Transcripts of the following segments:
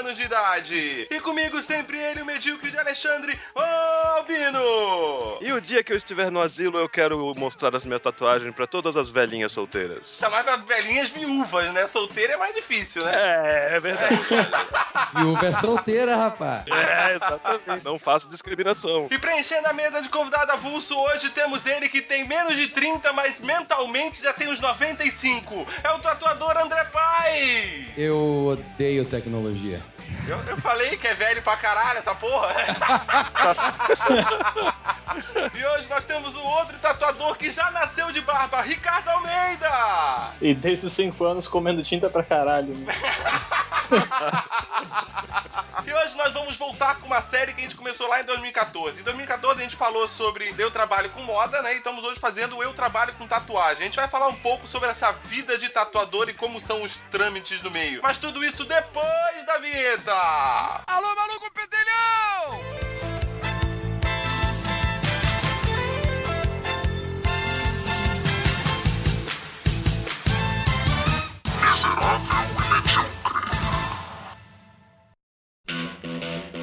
anos de idade. E comigo sempre ele, o medíocre de Alexandre Albino. E o dia que eu estiver no asilo, eu quero mostrar as minhas tatuagens pra todas as velhinhas solteiras. Tá mais pra velhinhas viúvas, né? Solteira é mais difícil, né? É, é verdade. Viúva é solteira, rapaz. É, exatamente. Não faço discriminação. E preenchendo a mesa de convidado avulso, hoje temos ele que tem menos de 30, mas mentalmente já tem uns 95. É o tatuador André Pai! Eu odeio tecnologia. Eu, eu falei que é velho pra caralho essa porra. e hoje nós temos um outro tatuador que já nasceu de barba, Ricardo Almeida! E desde os 5 anos comendo tinta pra caralho. E hoje nós vamos voltar com uma série que a gente começou lá em 2014. Em 2014 a gente falou sobre Eu Trabalho com Moda, né? E estamos hoje fazendo o Eu Trabalho com Tatuagem. A gente vai falar um pouco sobre essa vida de tatuador e como são os trâmites no meio. Mas tudo isso depois da vinheta! Alô, maluco pedelhão! せる安全を決めてお。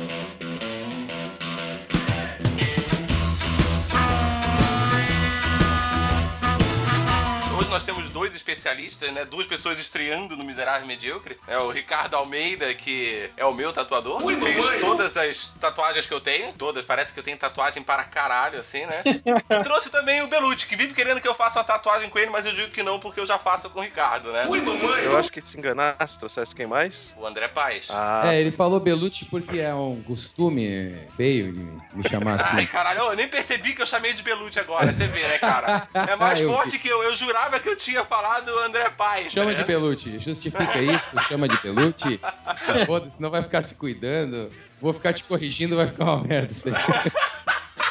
Nós temos dois especialistas, né? Duas pessoas estreando no Miserável Medíocre. É o Ricardo Almeida, que é o meu tatuador. Fez todas as tatuagens que eu tenho. Todas. Parece que eu tenho tatuagem para caralho, assim, né? e trouxe também o Belucci, que vive querendo que eu faça uma tatuagem com ele, mas eu digo que não, porque eu já faço com o Ricardo, né? Eu acho que se enganasse, trouxesse quem mais? O André Paz. Ah, É, ele falou Belucci porque é um costume feio de me chamar Ai, assim. caralho, eu nem percebi que eu chamei de Belucci agora, você vê, né, cara? É mais Eu forte que eu. Eu jurava que eu tinha falado André Paz. Chama né? de Belucci, justifica isso, chama de Belucci. Foda-se, não vai ficar se cuidando. Vou ficar te corrigindo, vai ficar uma merda isso aí.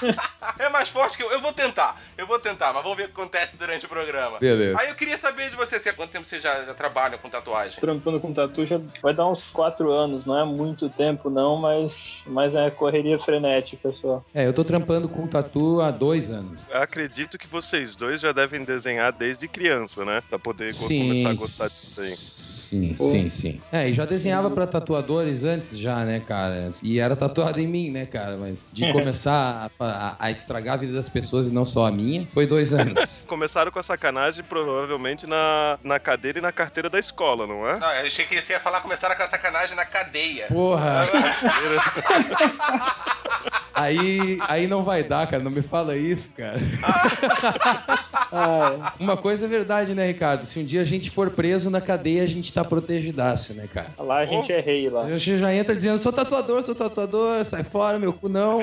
É mais forte que eu. Eu vou tentar, eu vou tentar, mas vamos ver o que acontece durante o programa. Beleza. Aí eu queria saber de você, se há quanto tempo você já, já trabalha com tatuagem? Trampando com tatu já vai dar uns 4 anos, não é muito tempo não, mas, mas é correria frenética só. É, eu tô trampando com tatu há dois anos. acredito que vocês dois já devem desenhar desde criança, né? Pra poder go- começar a gostar disso aí. Sim, sim, sim. É, e já desenhava pra tatuadores antes já, né, cara? E era tatuado em mim, né, cara? Mas de começar a, a- a estragar a vida das pessoas e não só a minha, foi dois anos. Começaram com a sacanagem provavelmente na, na cadeira e na carteira da escola, não é? Não, eu achei que você ia falar começaram com a sacanagem na cadeia. Porra! Aí, aí não vai dar, cara. Não me fala isso, cara. Ah, Uma coisa é verdade, né, Ricardo? Se um dia a gente for preso na cadeia, a gente tá protegidaço, né, cara? lá a gente é rei lá. A gente já entra dizendo, sou tatuador, sou tatuador, sai fora, meu cu não.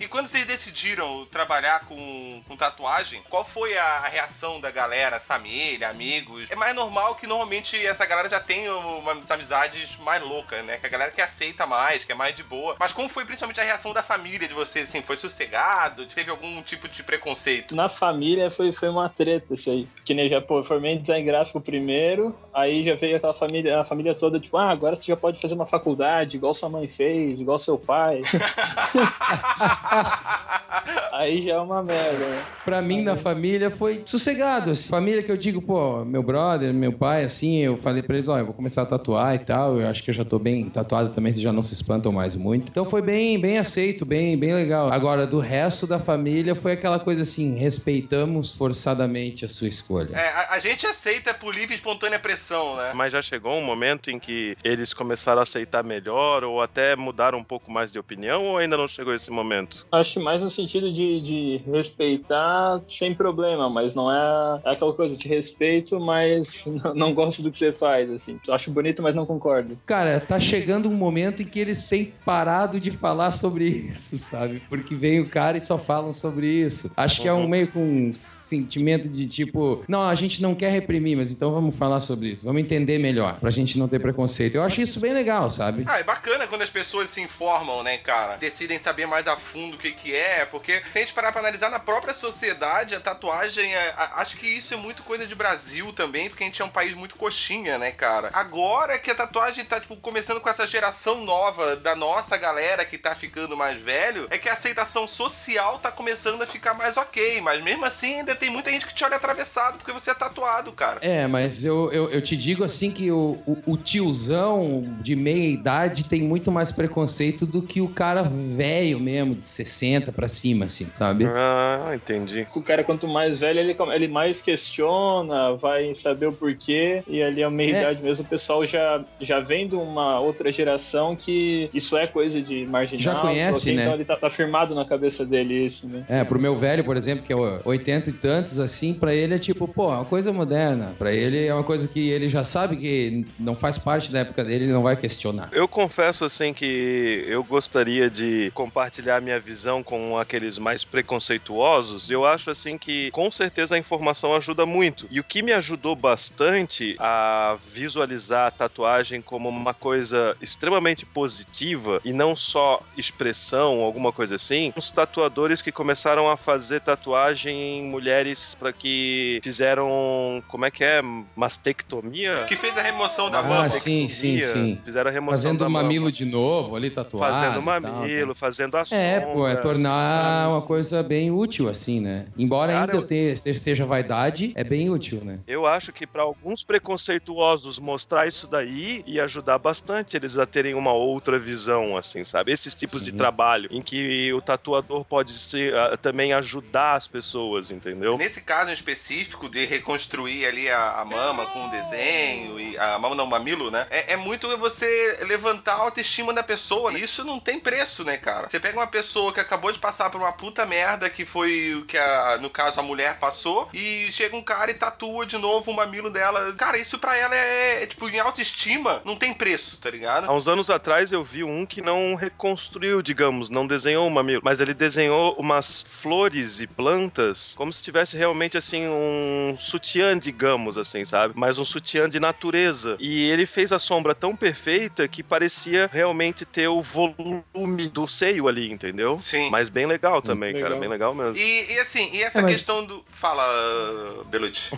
E quando vocês decidiram trabalhar com, com tatuagem, qual foi a reação da galera, família, amigos? É mais normal que normalmente essa galera já tem umas amizades mais loucas, né? Que a galera que aceita mais, que é mais de boa. Mas como foi principalmente a reação da família de vocês, assim? Foi sossegado? Teve algum tipo de preconceito? Na família foi, foi uma treta isso aí. Que nem já, pô, eu formei em design gráfico primeiro, aí já veio aquela família, a família toda, tipo, ah, agora você já pode fazer uma faculdade, igual sua mãe fez, igual seu pai. aí já é uma merda, né? Pra mim, na família, foi sossegado. Assim. Família que eu digo, pô, meu brother, meu pai, assim, eu falei pra eles, ó, eu vou começar a tatuar e tal. Eu acho que eu já tô bem tatuado também, vocês já não se espantam mais muito. Então foi bem, bem aceito, bem, bem legal. Agora, do resto da família, foi aquela coisa assim, respeitamos forçadamente a sua escolha. É, a, a gente aceita por livre e espontânea pressão, né? Mas já chegou um momento em que eles começaram a aceitar melhor ou até mudaram um pouco mais de opinião ou ainda não chegou esse momento? Isso? Acho mais no sentido de, de respeitar sem problema, mas não é, é aquela coisa de respeito, mas não, não gosto do que você faz, assim. Acho bonito, mas não concordo. Cara, tá chegando um momento em que eles têm parado de falar sobre isso, sabe? Porque vem o cara e só falam sobre isso. Acho que é um meio com um sentimento de tipo, não, a gente não quer reprimir, mas então vamos falar sobre isso, vamos entender melhor, pra gente não ter preconceito. Eu acho isso bem legal, sabe? Ah, é bacana quando as pessoas se informam, né, cara? Decidem saber mais a fundo o que que é, porque se a gente parar pra analisar na própria sociedade, a tatuagem, é, a, acho que isso é muito coisa de Brasil também, porque a gente é um país muito coxinha, né, cara? Agora que a tatuagem tá, tipo, começando com essa geração nova da nossa galera que tá ficando mais velho, é que a aceitação social tá começando a ficar mais ok, mas mesmo assim ainda tem muita gente que te olha atravessado porque você é tatuado, cara. É, mas eu, eu, eu te digo assim que o, o, o tiozão de meia idade tem muito mais preconceito do que o cara velho mesmo, de 60 pra cima, assim, sabe? Ah, entendi. O cara, quanto mais velho, ele, ele mais questiona, vai saber o porquê, e ali a meia-idade É. mesmo, o pessoal já, já vem de uma outra geração que isso é coisa de marginal. Já conhece, assim, né? Então ele tá, tá firmado na cabeça dele isso, né? É, pro meu velho, por exemplo, que é 80 e tantos, assim, pra ele é tipo, pô, é uma coisa moderna. Pra ele é uma coisa que ele já sabe que não faz parte da época dele, ele não vai questionar. Eu confesso assim que eu gostaria de compartilhar minha visão com aqueles mais preconceituosos. Eu acho assim que com certeza a informação ajuda muito. E o que me ajudou bastante a visualizar a tatuagem como uma coisa extremamente positiva e não só expressão, alguma coisa assim, os tatuadores que começaram a fazer tatuagem em mulheres para que fizeram, como é que é, mastectomia? Que fez a remoção da Ah, mama. sim, sim, sim. Fizeram a remoção Fazendo da o mama. mamilo de novo ali, tatuado. Fazendo tal, mamilo, né? fazendo a É, pô, é tornar sabe? uma coisa bem útil, assim, né? Embora Cara, ainda eu- tenha, seja vaidade, é bem útil, né? Eu acho que para alguns preconceituosos mostrar isso daí ia ajudar bastante eles a terem uma outra visão, assim, sabe? Esses tipos de trabalho em que o tatuador pode se, ah, também ajudar as pessoas, entendeu? Nesse caso em específico de reconstruir ali a, a mama com o desenho e a mama não, o mamilo, né? É, é muito você levantar a autoestima da pessoa. Isso não tem preço, né, cara? Você pega uma pessoa que acabou de passar por uma puta merda que foi o que a, no caso a mulher passou e chega um cara e tatua de novo o mamilo dela. Cara, isso pra ela é, é, tipo em autoestima, não tem preço, tá ligado? Há uns anos atrás eu vi um que não reconstruiu, digamos, não desenhou um mamilo, mas ele desenhou umas flores e plantas como se tivesse realmente assim um sutiã, digamos assim, sabe? Mas um sutiã de natureza. E ele fez a sombra tão perfeita que parecia realmente ter o volume do seio ali, entendeu? Sim. Mas bem legal também, cara, legal. bem legal mesmo. E, e assim, e essa É, mas- questão do. Fala, uh, Belucci.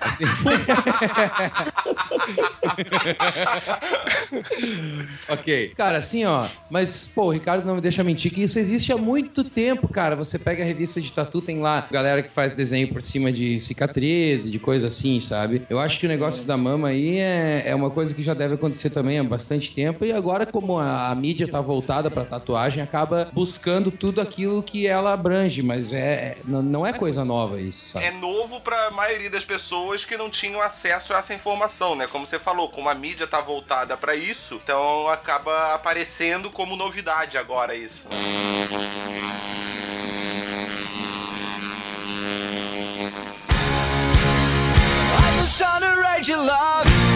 Assim. ok. Cara, assim, ó. Mas, pô, o Ricardo não me deixa mentir que isso existe há muito tempo, cara. Você pega a revista de tatu, tem lá galera que faz desenho por cima de cicatriz, de coisa assim, sabe? Eu acho que o negócio da mama aí é, é uma coisa que já deve acontecer também há bastante tempo. E agora, como a, a mídia tá voltada pra tatuagem, acaba buscando tudo aquilo que ela abrange. Mas é, é- não é coisa nova isso, sabe? é novo pra maioria das pessoas que não tinham acesso a essa informação, né? Como você falou, como a mídia tá voltada pra isso, então acaba aparecendo como novidade agora isso. I'm just trying to write you love.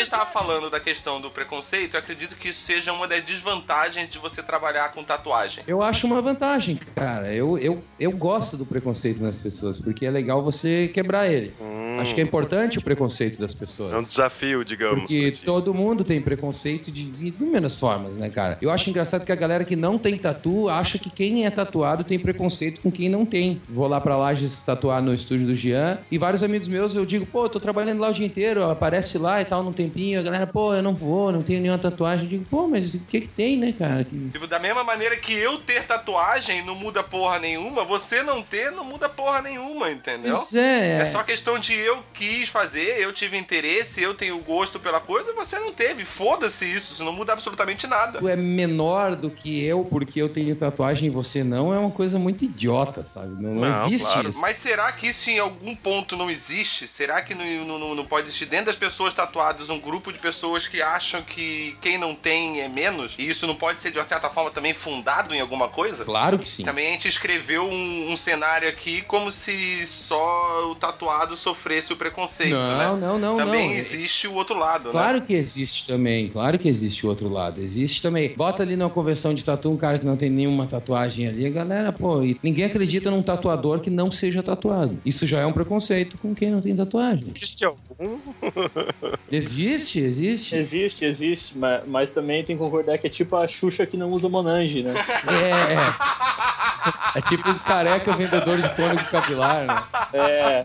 Gente tava falando da questão do preconceito, eu acredito que isso seja uma das desvantagens de você trabalhar com tatuagem. Eu acho uma vantagem, cara. Eu, eu, eu gosto do preconceito nas pessoas, porque é legal você quebrar ele. Acho que é importante o preconceito das É um pessoas. desafio, digamos. Porque todo mundo tem preconceito de de inúmeras formas, né, cara? Eu acho engraçado que a galera que não tem tatu acha que quem é tatuado tem preconceito com quem não tem. Vou lá pra Lages tatuar no estúdio do Jean e vários amigos meus eu digo, pô, eu tô trabalhando lá o dia inteiro, aparece lá e tal, num tempinho. A galera, pô, eu não vou, não tenho nenhuma tatuagem. Eu digo, pô, mas o que que tem, né, cara? Tipo, da mesma maneira que eu ter tatuagem não muda porra nenhuma, você não ter não muda porra nenhuma, entendeu? Pois é. É só questão de eu quis fazer, eu tive interesse, eu tenho gosto pela coisa, você não teve. Foda-se isso, isso não muda absolutamente nada. Tu é menor do que eu porque eu tenho tatuagem e você não, é uma coisa muito idiota, sabe? Não, não Não, existe claro. isso. Mas será que isso em algum ponto não existe? Será que não, não- não, não pode existir dentro das pessoas tatuadas um grupo de pessoas que acham que quem não tem é menos? E isso não pode ser, de uma certa forma, também fundado em alguma coisa? Claro que sim. Também a gente escreveu um, um cenário aqui como se só o tatuado sofresse o preconceito, Não, né? não, não, Também não. existe o outro lado, né? Claro que existe também, claro que existe o outro lado. Existe também. Bota ali numa convenção de tatu um cara que não tem nenhuma tatuagem ali, a galera, pô, e ninguém acredita num tatuador que não seja tatuado. Isso já é um preconceito com quem não tem tatuagem. Existe algum? Existe, existe. Existe, existe, mas, mas também tem que concordar que é tipo a Xuxa que não usa Monange, né? É, é. É tipo um careca vendedor de tônico capilar, né? É,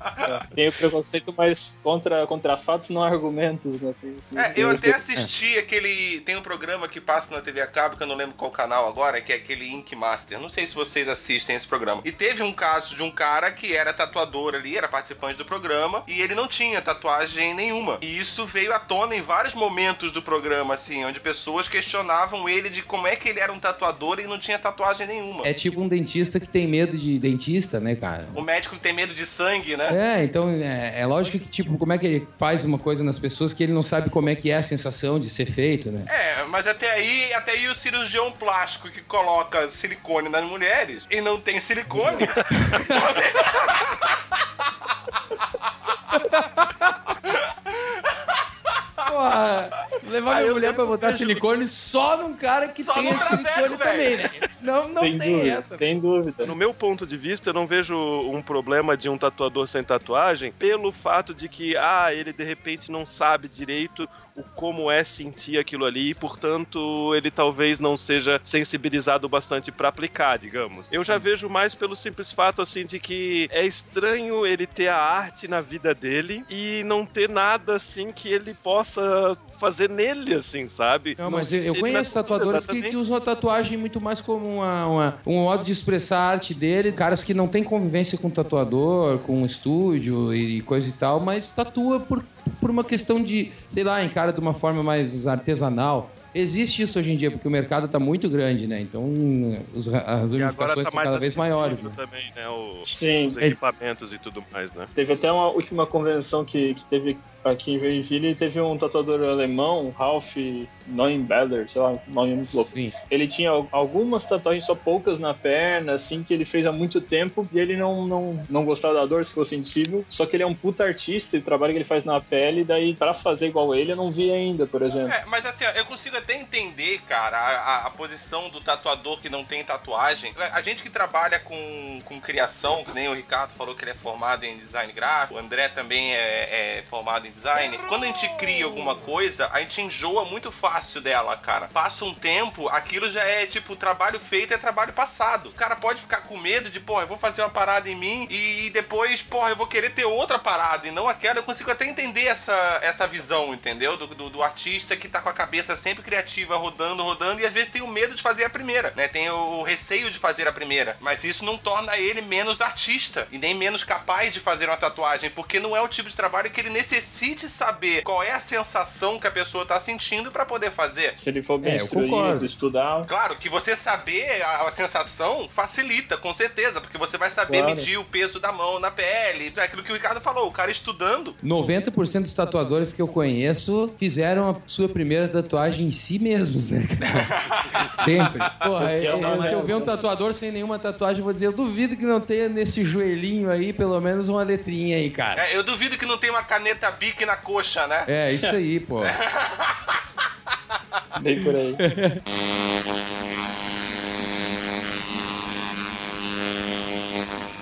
tem o preconceito, mas contra, contra fatos, não argumentos, né? Tem- tem- É, eu tem- até assisti aquele. Tem um programa que passa na TV a cabo, que eu não lembro qual canal agora, que é aquele Ink Master. Não sei se vocês assistem esse programa. E teve um caso de um cara que era tatuador ali, era participante do programa, e ele não tinha tatuagem nenhuma. E isso veio à tona em vários momentos do programa, assim, onde pessoas questionavam ele de como é que ele era um tatuador e não tinha tatuagem nenhuma. É tipo um dentista que tem medo de dentista, né, cara? O médico tem medo de sangue, né? É, então é, é lógico que, tipo, como é que ele faz uma coisa nas pessoas que ele não sabe como é que é a sensação de ser feito, né? É, mas até aí, até aí o cirurgião plástico que coloca silicone nas mulheres e não tem silicone. Porra, levar minha mulher pra botar silicone só num cara que Só tem silicone também, né? Senão não sem tem dúvida, essa. sem dúvida. No meu ponto de vista, eu não vejo um problema de um tatuador sem tatuagem pelo fato de que, ah, ele de repente não sabe direito o como é sentir aquilo ali e, portanto, ele talvez não seja sensibilizado bastante pra aplicar, digamos. Eu já vejo mais pelo simples fato, assim, de que é estranho ele ter a arte na vida dele e não ter nada, assim, que ele possa fazer nele, assim, sabe? Não, mas eu, eu conheço tatuadores que, que usam a tatuagem muito mais como uma, uma- um modo de expressar a arte dele. Caras que não têm convivência com tatuador, com estúdio e coisa e tal, mas tatua por, por uma questão de, sei lá, encara de uma forma mais artesanal. Existe isso hoje em dia, porque o mercado tá muito grande, né? Então os, as E agora ramificações tá estão cada vez maiores. Né? também, né? o- Sim, os equipamentos e tudo mais, né? Teve até uma última convenção que, que teve aqui em Joinville teve um tatuador alemão, Ralph Neuenbeller, sei lá, um nome muito louco. Sim. Ele tinha al- algumas tatuagens, só poucas na perna, assim, que ele fez há muito tempo e ele não, não, não gostava da dor, se for sensível. Só que ele é um puta artista e o trabalho que ele faz na pele, daí pra fazer igual ele eu não vi ainda, por exemplo. É, mas assim, eu consigo até entender, cara, a, a- a posição do tatuador que não tem tatuagem. A gente que trabalha com, com criação, que nem o Ricardo falou que ele é formado em design gráfico, o André também é, é formado em design. Quando a gente cria alguma coisa, a gente enjoa muito fácil dela, cara. Passa um tempo, aquilo já é tipo, trabalho feito é trabalho passado. O cara pode ficar com medo de, porra, eu vou fazer uma parada em mim e depois, porra, eu vou querer ter outra parada e não aquela. Eu consigo até entender essa, essa visão, entendeu? Do, do, do artista que tá com a cabeça sempre criativa, rodando, rodando, e às vezes tem o medo de fazer a primeira, né? Tem o, o receio de fazer a primeira. Mas isso não torna ele menos artista e nem menos capaz de fazer uma tatuagem, porque não é o tipo de trabalho que ele necessite saber qual é a sensação que a pessoa tá sentindo pra poder fazer. Se ele for bem É, eu instruído, concordo. Claro estudar. que você saber a, a sensação facilita, com certeza, porque você vai saber Claro. medir o peso da mão na pele. É aquilo que o Ricardo falou, o cara estudando. 90% dos tatuadores que eu conheço fizeram a sua primeira tatuagem em si mesmos, né? cara? Sempre. Porra, é eu- se eu ver um tatuador sem nenhuma tatuagem, eu vou dizer, eu duvido que não tenha nesse joelhinho aí pelo menos uma letrinha aí, cara. É, eu duvido que não tenha uma caneta bique na coxa, né? É, isso aí, pô. Bem por aí.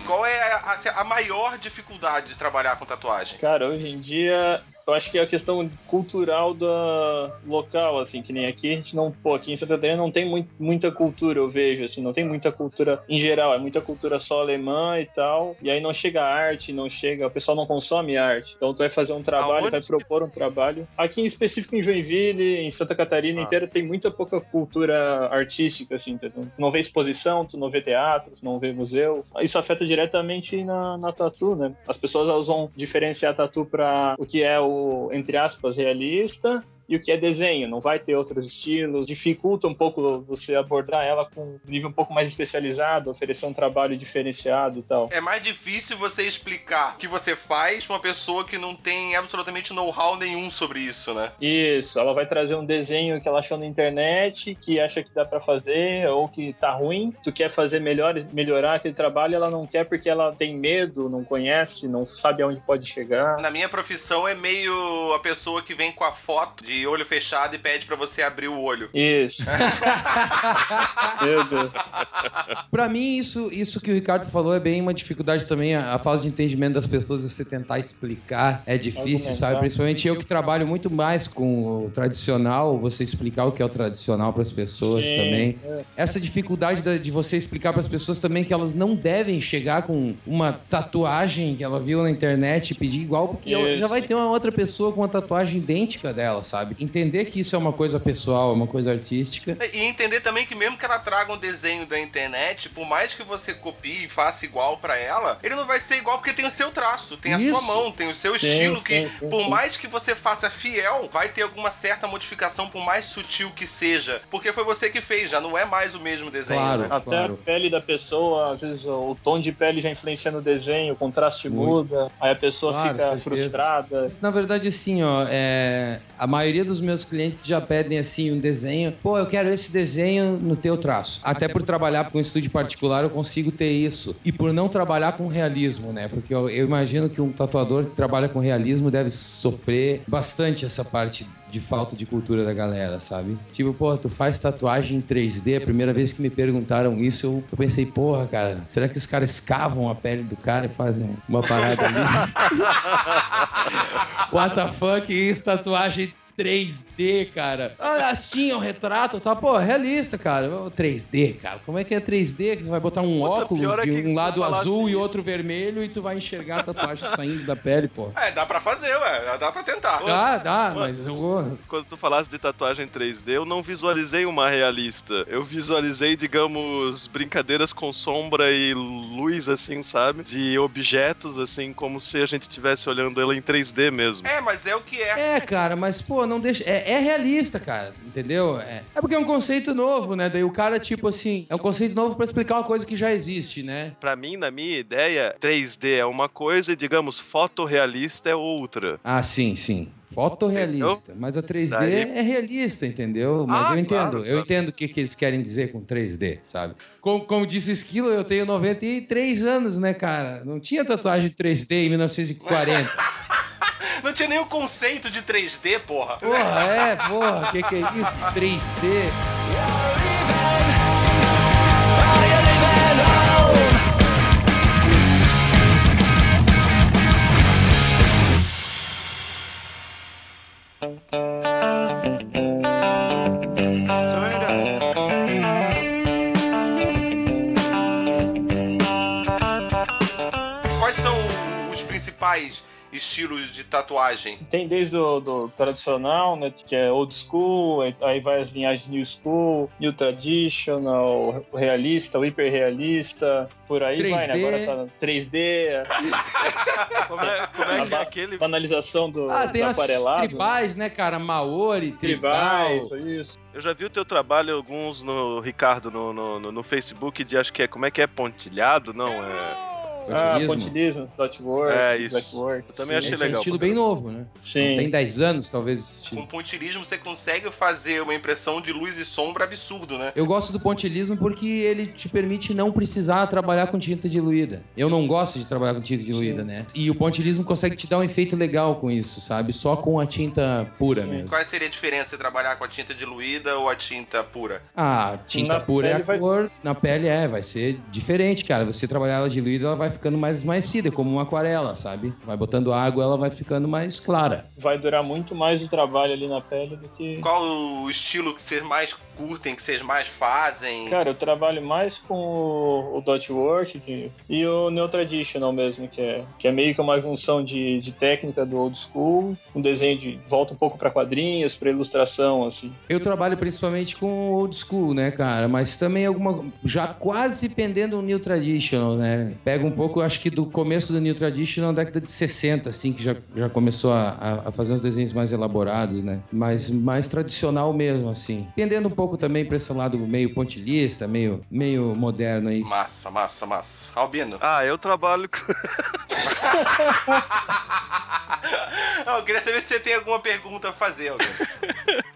Qual é a, a- a maior dificuldade de trabalhar com tatuagem? Cara, hoje em dia Eu acho que é a questão cultural da local, assim, que nem aqui, a gente não, pô, aqui em Santa Catarina não tem muito, muita cultura, eu vejo, assim, não tem muita cultura em geral, é muita cultura só alemã e tal, e aí não chega arte, não chega, o pessoal não consome arte. Então tu vai fazer um trabalho, Aonde vai propor um trabalho. Aqui em específico em Joinville, em Santa Catarina Ah. inteira, tem muita pouca cultura artística, assim, entendeu? Tu não vê exposição, tu não vê teatro, tu não vê museu. Isso afeta diretamente na, na tatu, né? As pessoas elas vão diferenciar a tatu para o que é o, entre aspas, realista e o que é desenho, não vai ter outros estilos, dificulta um pouco você abordar ela com um nível um pouco mais especializado, oferecer um trabalho diferenciado e tal. É mais difícil você explicar o que você faz pra uma pessoa que não tem absolutamente know-how nenhum sobre isso, né? Isso, ela vai trazer um desenho que ela achou na internet, que acha que dá pra fazer ou que tá ruim. Tu quer fazer melhor, melhorar aquele trabalho, ela não quer porque ela tem medo, não conhece, não sabe aonde pode chegar. Na minha profissão é meio a pessoa que vem com a foto de olho fechado e pede pra você abrir o olho. Isso. Meu Deus. Pra mim, isso, isso que o Ricardo falou é bem uma dificuldade também. A, a falta de entendimento das pessoas, você tentar explicar é difícil, sabe? Principalmente eu que trabalho muito mais com o tradicional, você explicar o que é o tradicional para as pessoas Sim, também. Essa dificuldade da- de você explicar para as pessoas também que elas não devem chegar com uma tatuagem que ela viu na internet e pedir igual, porque já vai ter uma outra pessoa com uma tatuagem idêntica dela, sabe? Entender que isso é uma coisa pessoal, é uma coisa artística. E entender também que mesmo que ela traga um desenho da internet, por mais que você copie e faça igual pra ela, ele não vai ser igual porque tem o seu traço, tem a sua Isso. mão, tem o seu Sim, estilo sim, que sim, por sim. mais que você faça fiel, vai ter alguma certa modificação por mais sutil que seja, porque foi você que fez, já não é mais o mesmo desenho. Claro. né? Até Claro. a pele da pessoa, às vezes o tom de pele já influencia no desenho, o contraste Muito. muda, aí a pessoa Claro, fica frustrada. Mas, Na verdade, assim, ó, é, a maioria dos meus clientes já pedem assim um desenho. Pô, eu quero esse desenho no teu traço. Até por trabalhar com um estúdio particular, eu consigo ter isso. E por não trabalhar com realismo, né? Porque eu, eu imagino que um tatuador que trabalha com realismo deve sofrer bastante essa parte de falta de cultura da galera, sabe? Tipo, porra, tu faz tatuagem em 3D? A primeira vez que me perguntaram isso, eu eu pensei, porra, cara, será que os caras escavam a pele do cara e fazem uma parada ali? What the fuck, isso, tatuagem 3D, cara. Ah, Assim, é um retrato, tá? Pô, realista, cara. Ô, 3D, cara. Como é que é 3D? Que você vai botar um Outra óculos é de um lado azul e isso. outro vermelho e tu vai enxergar a tatuagem saindo da pele, pô. É, dá pra fazer, ué, dá pra tentar. Dá, dá, mas eu vou... Quando tu falasse de tatuagem 3D, eu não visualizei uma realista. Eu visualizei, digamos, brincadeiras com sombra e luz, assim, sabe? De objetos, assim, como se a gente estivesse olhando ela em 3D mesmo. É, mas é o que é. É, cara, mas, pô, não deixa. É, é realista, cara, entendeu? É. é porque é um conceito novo, né? Daí o cara, tipo assim, é um conceito novo pra explicar uma coisa que já existe, né? Pra mim, na minha ideia, 3D é uma coisa e, digamos, fotorrealista é outra. Ah, sim, sim. Fotorrealista. Mas a 3D Daí- é realista, entendeu? Mas Ah, eu entendo. claro, Eu entendo o que, que eles querem dizer com 3D, sabe? Como, como disse o Esquilo, eu tenho 93 anos, né, cara? Não tinha tatuagem 3D em 1940. Não tinha nem o conceito de 3D, porra. Porra, é, porra, o que, que é isso? 3D. Quais são os principais estilos de tatuagem? Tem desde o do tradicional, né, que é old school, aí- vai as linhagens new school, new traditional, realista, o hiperrealista, por aí vai, né? 3D. Agora tá no 3D, Como é, como é que é aquele. banalização do, Ah, tem do as aparelado. tribais, né, cara? Maori, tribal. Tribais, isso. Eu já vi o teu trabalho, alguns no Ricardo, no, no, no- no Facebook, de acho que é. Como é que é? Pontilhado? Não, é. Ah, Pontilismo. dotwork, É, isso. Eu também achei Esse é um legal, estilo bem novo, né? Sim. Tem 10 anos, talvez, esse estilo. Com pontilismo você consegue fazer uma impressão de luz e sombra absurdo, né? Eu gosto do pontilismo porque ele te permite não precisar trabalhar com tinta diluída. Eu não gosto de trabalhar com tinta diluída, né? E o pontilismo consegue te dar um efeito legal com isso, sabe? Só com a tinta pura Sim. mesmo. Qual seria a diferença de trabalhar com a tinta diluída ou a tinta pura? Ah, tinta Na pura é a vai- cor, na pele é, vai ser diferente, cara. Você trabalhar ela diluída, ela vai ficando mais esmaecida, como uma aquarela, sabe? Vai botando água, ela vai ficando mais clara. Vai durar muito mais o trabalho ali na pele do que. Qual o estilo que vocês mais curtem, que vocês mais fazem? Cara, eu trabalho mais com o, o dot work que- e o Neo Traditional mesmo, que é, que é meio que uma junção de, de técnica do old school, um desenho de volta um pouco para quadrinhos, para ilustração, assim. Eu trabalho principalmente com old school, né, cara? Mas também alguma. Já quase pendendo o New Traditional, né? Pega um pouco, acho que do começo do New Traditional, na década de 60, assim, que já, já começou a, a- a fazer uns desenhos mais elaborados, né? Mas mais tradicional mesmo, assim. Pendendo um pouco também pra esse lado meio pontilhista, meio, meio moderno aí. Massa, massa, massa. Albino. Ah, eu trabalho com. Eu queria saber se você tem alguma pergunta a fazer, Albino.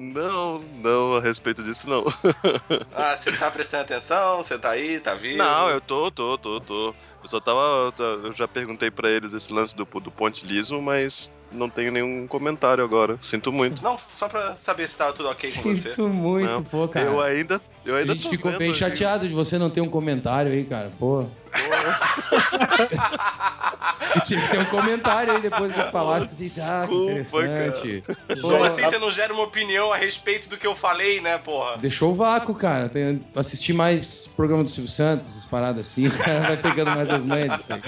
Não, não, a respeito disso não. Ah, você tá prestando atenção? Você tá aí? Tá vivo? Não, eu tô, tô, tô, tô. Eu só tava. Eu já perguntei pra eles esse lance do, do pontilismo, mas não tenho nenhum comentário agora. Sinto muito. Não, só pra saber se tava tudo ok com você. Sinto muito, Não, pô, cara. Eu ainda. Eu A ainda gente tô ficou vendo bem aí. chateado de você não ter um comentário aí, cara. Pô. Eu tinha que ter um comentário aí depois que eu falasse assim, ah, Desculpa, interessante. Como assim você não gera uma opinião a respeito do que eu falei, né, porra? Deixou o vácuo, cara. Tem, assistir mais programa do Silvio Santos, essas paradas assim, vai pegando mais as manhas disso aí.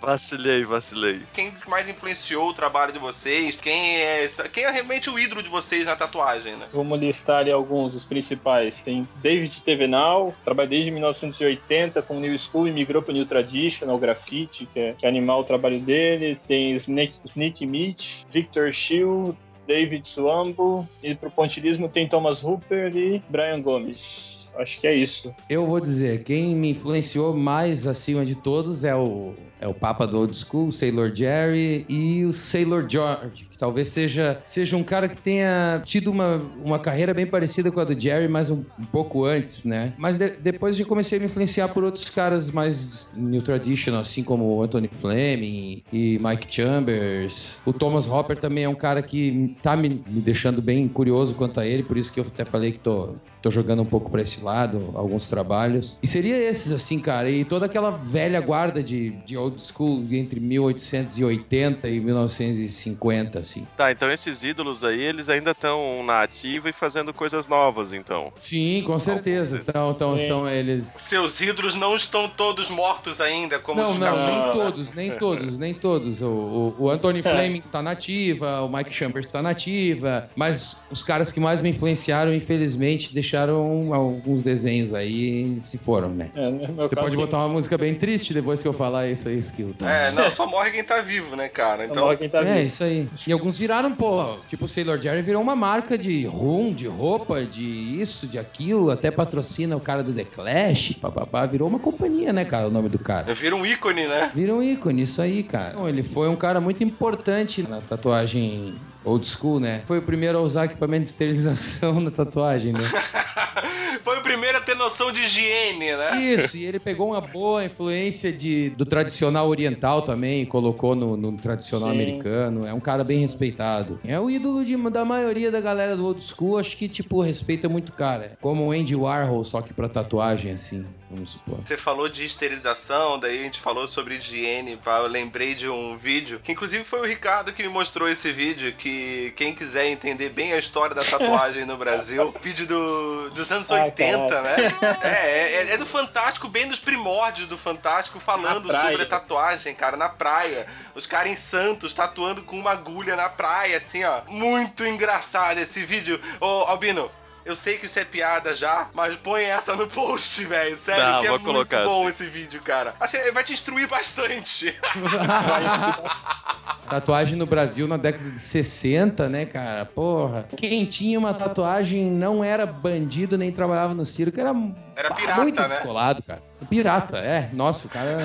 Vacilei, vacilei. Quem mais influenciou o trabalho de vocês? Quem é, quem é realmente o ídolo de vocês na tatuagem, né? Vamos listar ali alguns, os principais. Tem David Tevenal, trabalha desde 1980 com o New School e migrou para New Traditional Graffiti, que é, que é animal o trabalho dele. Tem Snake, Sneaky Meat, Victor Shield, David Swambo. E pro pontilismo tem Thomas Hooper e Brian Gomes. Acho que é isso. Eu vou dizer, quem me influenciou mais acima de todos é o, é o Papa do Old School, o Sailor Jerry e o Sailor George, que talvez seja, seja um cara que tenha tido uma, uma carreira bem parecida com a do Jerry, mas um, um pouco antes, né? Mas de- depois eu comecei a me influenciar por outros caras mais New Traditional, assim como Anthony Fleming e Mike Chambers. O Thomas Hopper também é um cara que tá me, me deixando bem curioso quanto a ele, por isso que eu até falei que tô, tô jogando um pouco pra esse lado, alguns trabalhos. E seria esses, assim, cara. E toda aquela velha guarda de, de old school entre 1880 e 1950, assim. Tá, então esses ídolos aí, eles ainda estão na ativa e fazendo coisas novas, então. Sim, com certeza. desses. Então, então são eles. Seus ídolos não estão todos mortos ainda, como Não, os não, caras- nem todos, nem todos, nem todos. O, o, o Anthony Fleming tá nativa, o Mike Chambers tá nativa, mas os caras que mais me influenciaram, infelizmente, deixaram alguns desenhos aí e se foram, né? É, Você pode botar uma música bem triste depois que eu falar isso aí, Skill. Tá? É, não, só morre quem tá vivo, né, cara? Então, Então, quem tá É, vivo. isso aí. E alguns viraram, pô, tipo o Sailor Jerry virou uma marca de rum, de roupa, de isso, de aquilo, até patrocina o cara do The Clash, papapá, virou uma companhia, né, cara, o nome do cara. vira um ícone, né? Vira um ícone, isso aí, cara. Então, ele foi um cara muito importante na tatuagem old school, né? Foi o primeiro a usar equipamento de esterilização na tatuagem, né? Foi o primeiro a ter noção de higiene, né? Isso, e ele pegou uma boa influência de, do tradicional oriental também, e colocou no, no tradicional Sim. americano. É um cara bem respeitado. É o ídolo de- da maioria da galera do old school, acho que, tipo, respeito é muito cara. Como o Andy Warhol, só que pra tatuagem, assim, vamos supor. Você falou de esterilização, daí a gente falou sobre higiene, pá, eu lembrei de um vídeo, que inclusive foi o Ricardo que me mostrou esse vídeo, que quem quiser entender bem a história da tatuagem no Brasil, vídeo do, dos anos Ai, 80, né? É, é, é do Fantástico, bem dos primórdios do Fantástico, falando sobre a tatuagem, cara, na praia. Os caras em Santos tatuando com uma agulha na praia, assim, ó. Muito engraçado esse vídeo. Ô, Albino, eu sei que isso é piada já, mas põe essa no post, velho. Sério, Não, que é muito bom sim. esse vídeo, cara. Assim, vai te instruir bastante. Tatuagem no Brasil na década de 60, né, cara? Porra. Quem tinha uma tatuagem não era bandido nem trabalhava no circo, era, Era pirata, muito né? descolado, cara. Pirata, é. Nossa, o cara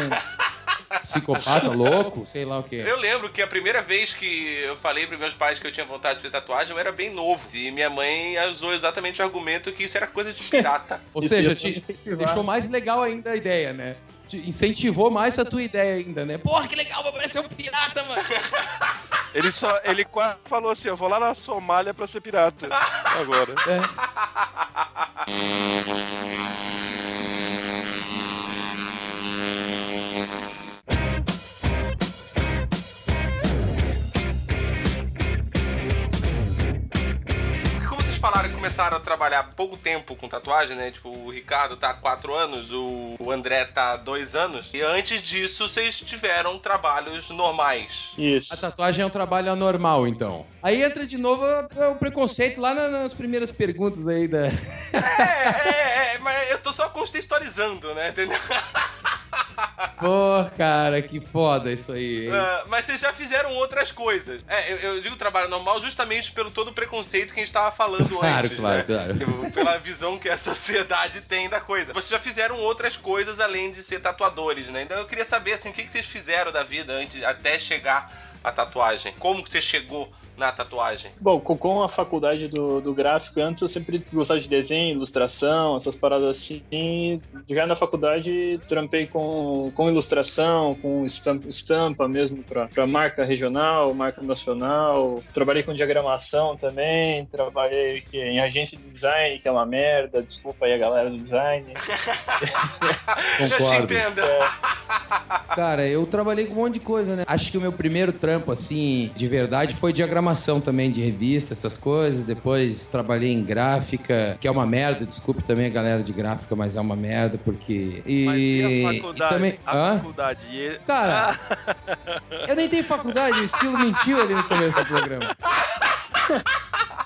psicopata, louco, sei lá o quê. Eu lembro que a primeira vez que eu falei pros meus pais que eu tinha vontade de fazer tatuagem, eu era bem novo. E minha mãe usou exatamente o argumento que isso era coisa de pirata. Ou seja, te incentivar. deixou mais legal ainda a ideia, né? Te incentivou mais a tua ideia ainda, né? Porra, que legal, vai parecer um pirata, mano. Ele só. Ele quase falou assim: eu vou lá na Somália pra ser pirata. Agora. É. falaram que começaram a trabalhar há pouco tempo com tatuagem, né? Tipo, o Ricardo tá há quatro anos, o, o André tá há dois anos. E antes disso, vocês tiveram trabalhos normais. Isso. A tatuagem é um trabalho anormal, então. Aí entra de novo é o preconceito lá na- nas primeiras perguntas aí da. É, é, é, mas eu tô só contextualizando, né? Entendeu? Pô, cara, que foda isso aí. Ah, mas vocês já fizeram outras coisas. É, eu, eu digo trabalho normal justamente pelo todo o preconceito que a gente tava falando Claro, antes. claro, né? claro. Pela visão que a sociedade tem da coisa. Vocês já fizeram outras coisas além de ser tatuadores, né? Então eu queria saber, assim, o que, que vocês fizeram da vida antes, até chegar à tatuagem? Como que você chegou na tatuagem? Bom, com- a faculdade do, do gráfico, antes eu sempre gostava de desenho, ilustração, essas paradas assim. E já na faculdade trampei com, com ilustração, com estampa, estampa mesmo para marca regional, marca nacional. Trabalhei com diagramação também, trabalhei em agência de design, que é uma merda, desculpa aí a galera do design. Eu te Concordo. entendo. Cara, eu trabalhei com um monte de coisa, né? Acho que o meu primeiro trampo, assim, de verdade, foi diagramação também de revista, essas coisas. Depois trabalhei em gráfica, que é uma merda. Desculpe também a galera de gráfica, mas é uma merda, porque. E, Mas e a e faculdade? também. A Hã? faculdade. E... Cara, eu nem tenho faculdade, o Esquilo mentiu ali no começo do programa.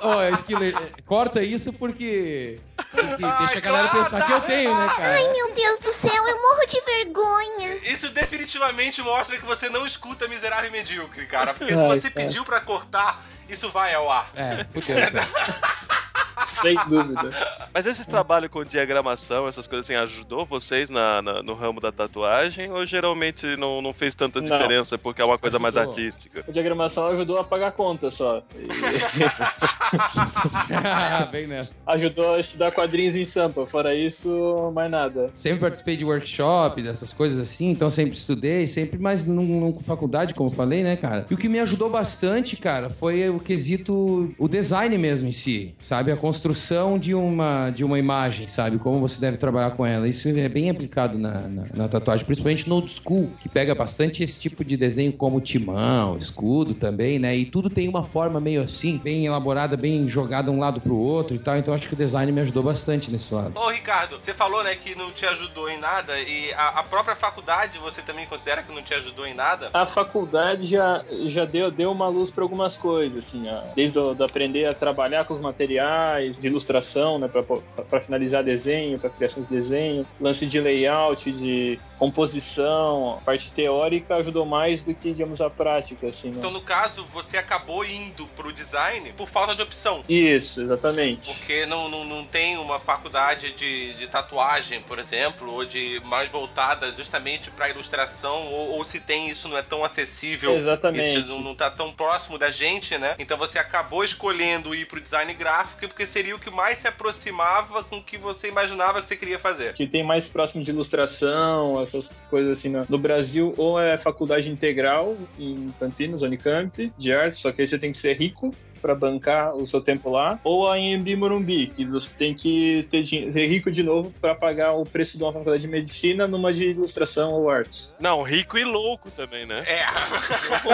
Ó, Esquilo, eh, corta isso porque, porque deixa a galera claro, pensar que eu tenho, né, cara? Ai, meu Deus do céu, eu morro de vergonha. Isso definitivamente mostra que você não escuta Miserável e Medíocre, cara. Porque se Ai, você cara. pediu pra cortar, isso vai ao ar. É, fudeu, cara. Sem dúvida. Mas esse trabalho com diagramação, essas coisas assim, ajudou vocês na, na- no ramo da tatuagem? Ou geralmente não, não fez tanta Não. diferença porque é uma coisa mais Ajudou. artística? A diagramação ajudou a pagar a conta só. E Bem nessa. ajudou a estudar quadrinhos em Sampa. Fora isso, mais nada. Sempre participei de workshop, dessas coisas assim, então sempre estudei, sempre, mas não, não com faculdade, como eu falei, né, cara? E o que me ajudou bastante, cara, foi o quesito, o design mesmo em si, sabe? A construção de uma, de uma imagem, sabe? Como você deve trabalhar com ela. Isso é bem aplicado na, na, na tatuagem, principalmente no old school, que pega bastante esse tipo de desenho, como timão, escudo também, né? E tudo tem uma forma meio assim, bem elaborada, bem jogada um lado pro outro e tal. Então acho que o design me ajudou bastante nesse lado. Ô, Ricardo, você falou, né, que não te ajudou em nada e a, a própria faculdade você também considera que não te ajudou em nada? A faculdade já, já deu, deu uma luz para algumas coisas, assim, ó. desde o, do aprender a trabalhar com os materiais de ilustração, né, para finalizar desenho, para criação de desenho, lance de layout, de composição, a parte teórica ajudou mais do que, digamos, a prática, assim, né? Então, no caso, você acabou indo pro design por falta de opção. Isso, exatamente. Porque não, não, não tem uma faculdade de, de tatuagem, por exemplo, ou de mais voltada justamente para ilustração, ou, ou se tem isso não é tão acessível, Exatamente. isso não, não tá tão próximo da gente, né? Então você acabou escolhendo ir pro design gráfico porque seria o que mais se aproximava com o que você imaginava que você queria fazer. que tem mais próximo de ilustração, essas coisas assim. No, no Brasil, ou é faculdade integral em Campinas, Unicamp, de arte, só que aí você tem que ser rico para bancar o seu tempo lá, ou a Embi Morumbi, que você tem que ter, ser rico de novo para pagar o preço de uma faculdade de medicina numa de ilustração ou artes. Não, rico e louco também, né? É.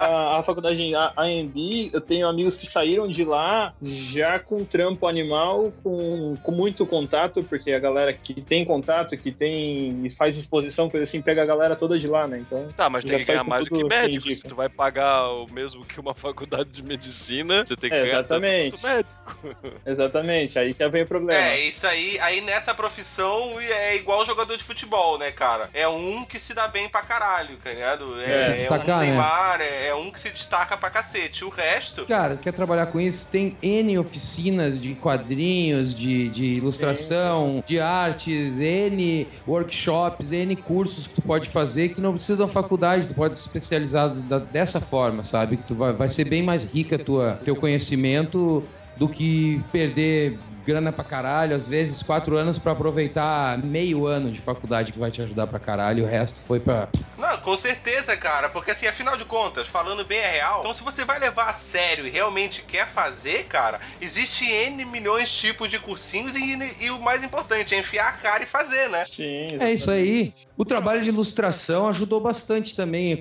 a, a faculdade a, a AMB, eu tenho amigos que saíram de lá já com trampo animal, com, com muito contato, porque a galera que tem contato, que tem e faz exposição, coisa assim, pega a galera toda de lá, né? Então, Tá, mas tem que ganhar mais do que médico. que Se tu vai pagar o mesmo que uma faculdade de medicina, você tem que É, ganhar tanto exatamente. quanto médico. exatamente, aí que vem o problema. É, isso aí, aí nessa profissão é igual jogador de futebol, né, cara? É um que se dá bem pra caralho, tá ligado? É, Se é destacar, um né? Neymar, é, é um que se destaca pra cacete. O resto, Cara, quer trabalhar com isso? Tem N oficinas de quadrinhos, de, de ilustração, de artes, N workshops, N cursos que tu pode fazer que tu não precisa de uma faculdade, tu pode se especializar da- dessa forma, sabe? Que tu vai, vai ser bem mais rica tua, teu conhecimento do que perder grana pra caralho, às vezes quatro anos pra aproveitar meio ano de faculdade que vai te ajudar pra caralho e o resto foi pra... não, Não, com certeza, cara. Porque assim, afinal de contas, falando bem é real. Então, se você vai levar a sério e realmente quer fazer, cara, existe N milhões de tipos de cursinhos e, e o mais importante é enfiar a cara e fazer, né? Sim. É isso aí. O trabalho de ilustração ajudou bastante também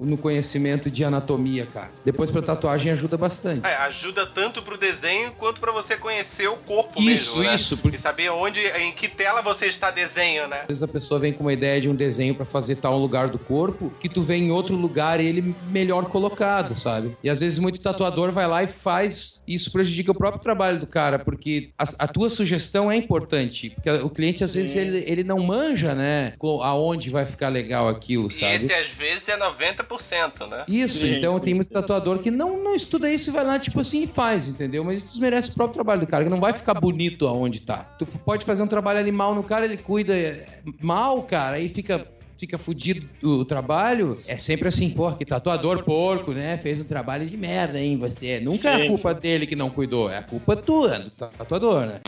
no conhecimento de anatomia, cara. Depois pra tatuagem ajuda bastante. É, ajuda tanto pro desenho quanto pra você conhecer o corpo Isso, mesmo, né? isso, E saber onde, em que tela você está desenho, né? Às vezes a pessoa vem com uma ideia de um desenho pra fazer tal lugar do corpo, que tu vê em outro lugar ele melhor colocado, sabe? E às vezes muito tatuador vai lá e faz, e isso prejudica o próprio trabalho do cara, porque a, a tua sugestão é importante, porque o cliente às vezes ele, ele não manja, né, aonde vai ficar legal aquilo, E sabe? esse às vezes é 90%, né? Isso, Sim, então tem muito tatuador que não, não estuda isso e vai lá, tipo assim, e faz, entendeu? Mas isso desmerece o próprio trabalho do cara, que não vai ficar bonito aonde tá. Tu pode fazer um trabalho animal no cara, ele cuida é, mal, cara, aí fica. Fica fudido do trabalho, é sempre assim, pô, que tatuador porco, né? Fez um trabalho de merda, hein? Você. Nunca é a culpa dele que não cuidou, é a culpa tua, do tatuador, né?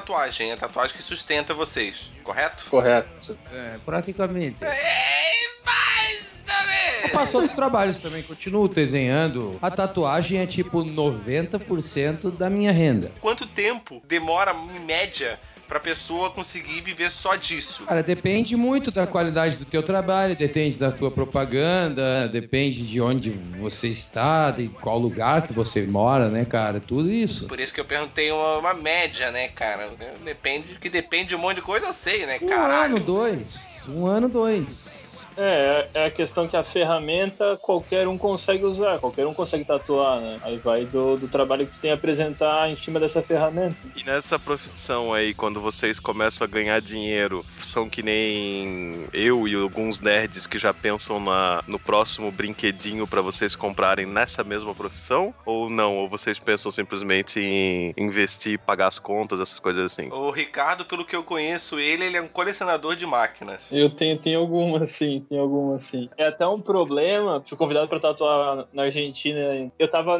Tatuagem, é a tatuagem que sustenta vocês, correto? Correto. É, praticamente. É, mais ou menos. Faço outros trabalhos também, continuo desenhando. A tatuagem é tipo 90% da minha renda. Quanto tempo demora, em média, pra pessoa conseguir viver só disso? Cara, depende muito da qualidade do teu trabalho, depende da tua propaganda, depende de onde você está, de qual lugar que você mora, né, cara? Tudo isso. Por isso que eu perguntei uma, uma média, né, cara? Depende, que depende de um monte de coisa, eu sei, né, Um caralho? ano, dois. Um ano, dois. É, é a questão que a ferramenta qualquer um consegue usar, qualquer um consegue tatuar, né? Aí vai do, do trabalho que tu tem a apresentar em cima dessa ferramenta. E nessa profissão aí, quando vocês começam a ganhar dinheiro, são que nem eu e alguns nerds que já pensam na, no próximo brinquedinho pra vocês comprarem nessa mesma profissão? Ou não? Ou vocês pensam simplesmente em investir, pagar as contas, essas coisas assim? O Ricardo, pelo que eu conheço ele, ele é um colecionador de máquinas. Eu tenho, tenho algumas, sim, tem algumas, sim. É até um problema, fui convidado pra tatuar na Argentina. Eu tava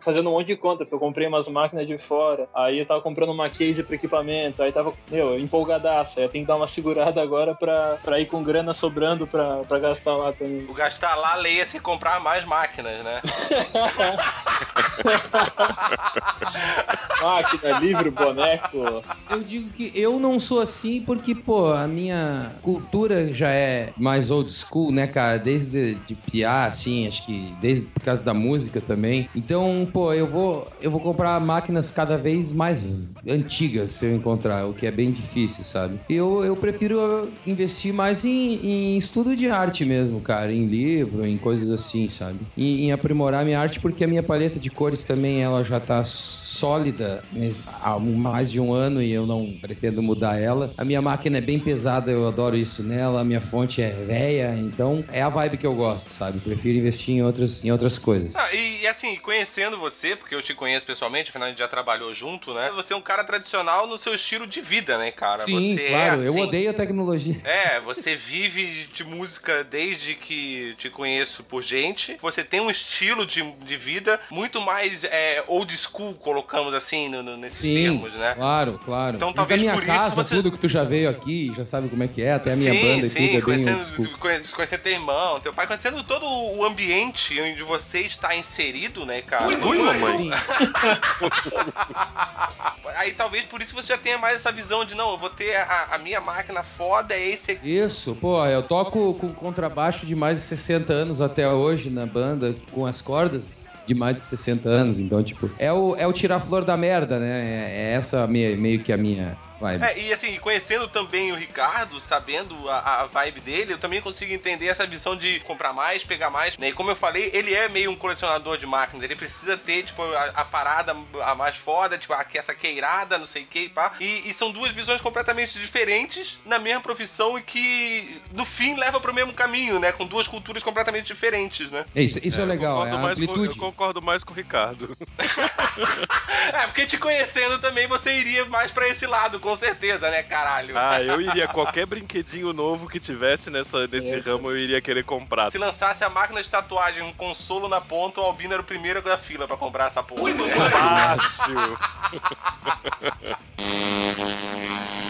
fazendo um monte de conta, porque eu comprei umas máquinas de fora. Aí eu tava comprando uma case pra equipamento. Aí tava, meu, empolgadaço. Aí eu tenho que dar uma segurada agora pra, pra ir com grana sobrando pra, pra gastar lá também. O gastar lá, leia-se comprar mais máquinas, né? Máquina, livro, boneco. Eu digo que eu não sou assim porque, pô, a minha cultura já é mais old school, né, cara? Desde de piar, assim, acho que desde por causa da música também. Então, pô, eu vou, eu vou comprar máquinas cada vez mais antigas se eu encontrar, o que é bem difícil, sabe? Eu, eu prefiro investir mais em, em estudo de arte mesmo, cara, em livro, em coisas assim, sabe? E em aprimorar minha arte porque a minha paleta de cores também ela já tá sólida há mais de um ano e eu não pretendo mudar ela. A minha máquina é bem pesada, eu adoro isso nela. A minha fonte é velha, então é a vibe que eu gosto, sabe? Prefiro investir em outras, em outras coisas. Ah, e, e assim, conhecendo você, porque eu te conheço pessoalmente, afinal a gente já trabalhou junto, né? Você é um cara tradicional no seu estilo de vida, né, cara? Sim, você claro, é eu assim- odeio a tecnologia. É, você vive de, música desde que te conheço por gente. Você tem um estilo de, de vida muito mais é, old school, colocamos assim, no- no- nesses Sim, termos, né? claro, claro. Então, talvez a minha por isso casa, você- tudo que tu já veio aqui, já sabe como é que é, até a minha sim, banda e sim, tudo é bem conhecendo, conhecendo teu irmão, teu pai, conhecendo todo o ambiente onde você está inserido, né, cara? Ui, mamãe. Sim. Aí talvez por isso você já tenha mais essa visão de, não, eu vou ter a, a minha máquina foda, é esse aqui. Isso, pô, eu toco com contrabaixo de mais de 60 anos até hoje na banda, com as cordas de mais de 60 anos, então, tipo, é o, é o tirar flor da merda, né? É, é essa meio, meio que a minha vibe. É, e assim, conhecendo também o Ricardo, sabendo a, a vibe dele, eu também consigo entender essa visão de comprar mais, pegar mais. Né? E como eu falei, ele é meio um colecionador de máquinas. Ele precisa ter, tipo, a, a parada a mais foda, tipo, aqui essa queirada, não sei o que, pá. E, e são duas visões completamente diferentes na mesma profissão e que, no fim, leva pro mesmo caminho, né? Com duas culturas completamente diferentes, né? É, isso isso é, legal, é concordo a mais com- amplitude. eu concordo mais com o Ricardo. É, porque te conhecendo também, você iria mais pra esse lado, com com certeza, né, caralho? Ah, eu iria. Qualquer brinquedinho novo que tivesse nessa, nesse ramo, eu iria querer comprar. Se lançasse a máquina de tatuagem, um consolo na ponta, o Albino era o primeiro da fila pra comprar essa porra. Fácil.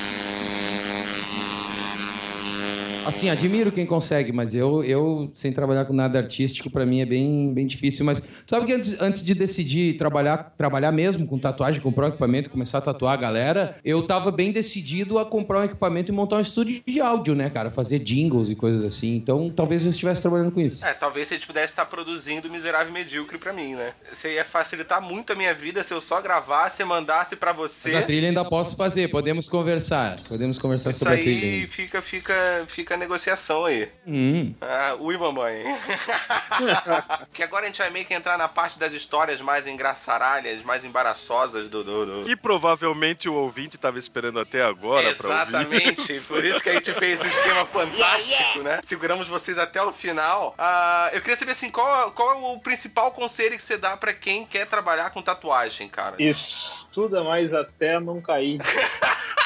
Assim, admiro quem consegue, mas eu, eu sem trabalhar com nada artístico, pra mim é bem, bem difícil. Mas sabe que antes, antes de decidir trabalhar, trabalhar mesmo com tatuagem, comprar um equipamento, começar a tatuar a galera, eu tava bem decidido a comprar um equipamento e montar um estúdio de áudio, né, cara? Fazer jingles e coisas assim. Então, talvez eu estivesse trabalhando com isso. É, talvez se a gente pudesse estar produzindo Miserável e Medíocre pra mim, né? Você ia facilitar muito a minha vida se eu só gravasse e mandasse pra você. Mas a trilha ainda posso fazer, podemos conversar. Podemos conversar Isso sobre a trilha. aí fica, fica, fica negociação aí. Hum. Ah, ui, mamãe. que agora a gente vai meio que entrar na parte das histórias mais engraçaralhas, mais embaraçosas do. do, do... E provavelmente o ouvinte tava esperando até agora. Exatamente, por isso que a gente fez um esquema fantástico, né? Seguramos vocês até o final. Ah, eu queria saber assim, qual, qual é o principal conselho que você dá pra quem quer trabalhar com tatuagem, cara? Estuda mais até não cair.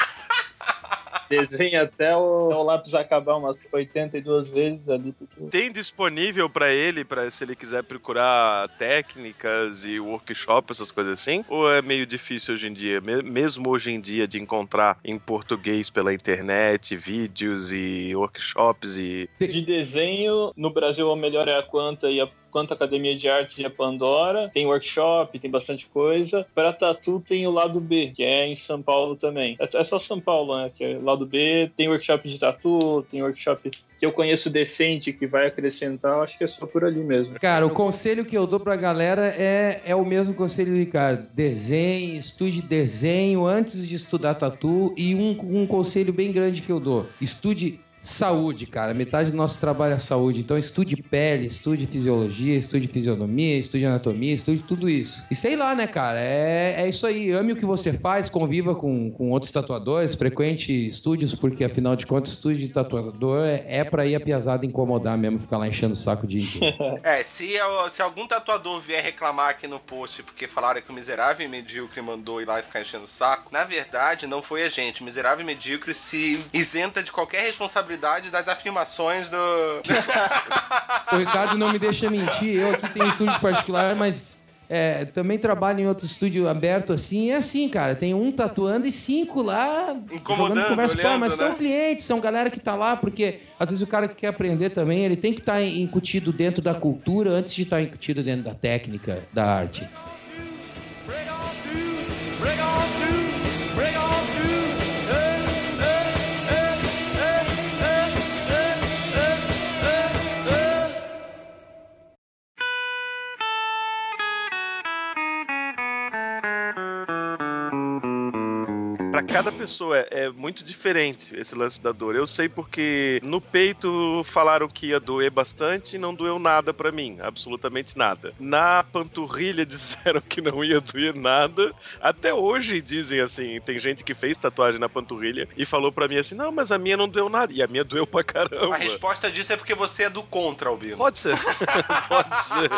Desenha até o, o lápis acabar umas 82 vezes ali. Porque... Tem disponível pra ele, para se ele quiser procurar técnicas e workshop, essas coisas assim? Ou é meio difícil hoje em dia, me- mesmo hoje em dia, de encontrar em português pela internet, vídeos e workshops e. De desenho, no Brasil a melhor é a Quanta e a Quanta Academia de Artes e a Pandora. Tem workshop, tem bastante coisa. Para tatu tem o lado B, que é em São Paulo também. É é só São Paulo, né? Que é lado B. Tem workshop de tatu, tem workshop que eu conheço decente que vai acrescentar. Acho que é só por ali mesmo. Cara, o conselho que eu dou pra galera é, é o mesmo conselho do Ricardo. Desenhe, estude desenho antes de estudar tatu. E um, um conselho bem grande que eu dou: estude saúde, cara. Metade do nosso trabalho é saúde. Então estude pele, estude fisiologia, estude fisionomia, estude anatomia, estude tudo isso. E sei lá, né, cara? É, é isso aí. Ame o que você faz, conviva com, com outros tatuadores, frequente estúdios, porque afinal de contas, estúdio de tatuador é, é pra ir a piazada incomodar mesmo, ficar lá enchendo o saco inteiro. É, se, eu- se algum tatuador vier reclamar aqui no post porque falaram que o Miserável e Medíocre mandou ir lá e ficar enchendo o saco, na verdade, não foi a gente. O Miserável e Medíocre se isenta de qualquer responsabilidade das afirmações do. O Ricardo não me deixa mentir. Eu aqui tenho um estúdio particular, mas é, também trabalho em outro estúdio aberto assim. É assim, cara. Tem um tatuando e cinco lá Incomodando, jogando conversa. Pô, olhando, mas são né? clientes, são galera que tá lá, porque às vezes o cara que quer aprender também, ele tem que estar incutido dentro da cultura antes de estar incutido dentro da técnica, da arte. Cada pessoa é, é muito diferente esse lance da dor. Eu sei porque no peito falaram que ia doer bastante e não doeu nada pra mim, absolutamente nada. Na panturrilha disseram que não ia doer nada. Até hoje dizem assim, tem gente que fez tatuagem na panturrilha e falou pra mim assim: "Não, mas a minha não doeu nada". E a minha doeu pra caramba. A resposta disso é porque você é do contra, Albino. Pode ser. Pode ser.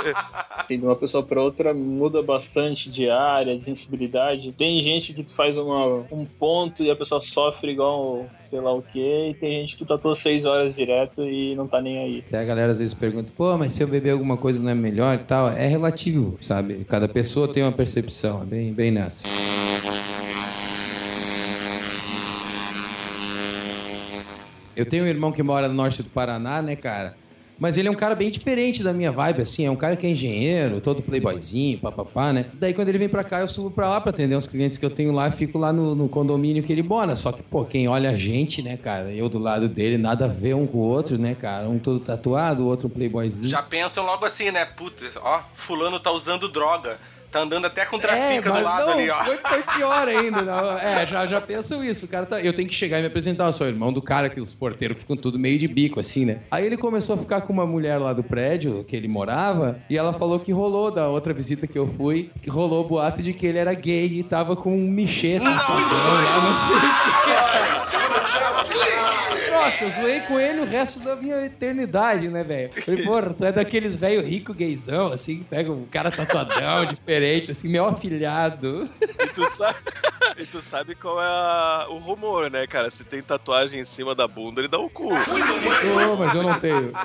De uma pessoa para outra muda bastante de área, de sensibilidade. Tem gente que faz uma, um ponto e a pessoa sofre igual sei lá o que, e tem gente que tatua seis horas direto e não tá nem aí. Até a galera às vezes pergunta, pô, mas se eu beber alguma coisa não é melhor e tal. É relativo, sabe? Cada pessoa tem uma percepção, é bem, bem nessa. Eu tenho um irmão que mora no norte do Paraná, né, cara? Mas ele é um cara bem diferente da minha vibe, assim. É um cara que é engenheiro, todo playboyzinho, papapá, né? Daí quando ele vem pra cá, eu subo pra lá pra atender uns clientes que eu tenho lá. Fico lá no, no condomínio que ele mora. Só que, pô, quem olha a gente, né, cara? Eu do lado dele, nada a ver um com o outro, né, cara? Um todo tatuado, o outro playboyzinho. Já pensam logo assim, né? Puta, ó, fulano tá usando droga. Tá andando até com trafica do mas lado não, ali, ó. Foi, foi pior ainda. não. É, já, já pensam isso. O cara tá, eu tenho que chegar e me apresentar. Eu sou irmão do cara que os porteiros ficam tudo meio de bico, assim, né? Aí ele começou a ficar com uma mulher lá do prédio que ele morava e ela falou que rolou da outra visita que eu fui, que rolou o boato de que ele era gay e tava com um micheta. Não, não sei o que. Nossa, eu zoei com ele o resto da minha eternidade, né, velho? Falei, porra, tu é daqueles velho rico gaysão, assim, pega um cara tatuadão, diferente, assim, meu afilhado. E tu sabe, e tu sabe qual é a- o rumor, né, cara? Se tem tatuagem em cima da bunda, ele dá o cu. Ô, mas eu não tenho.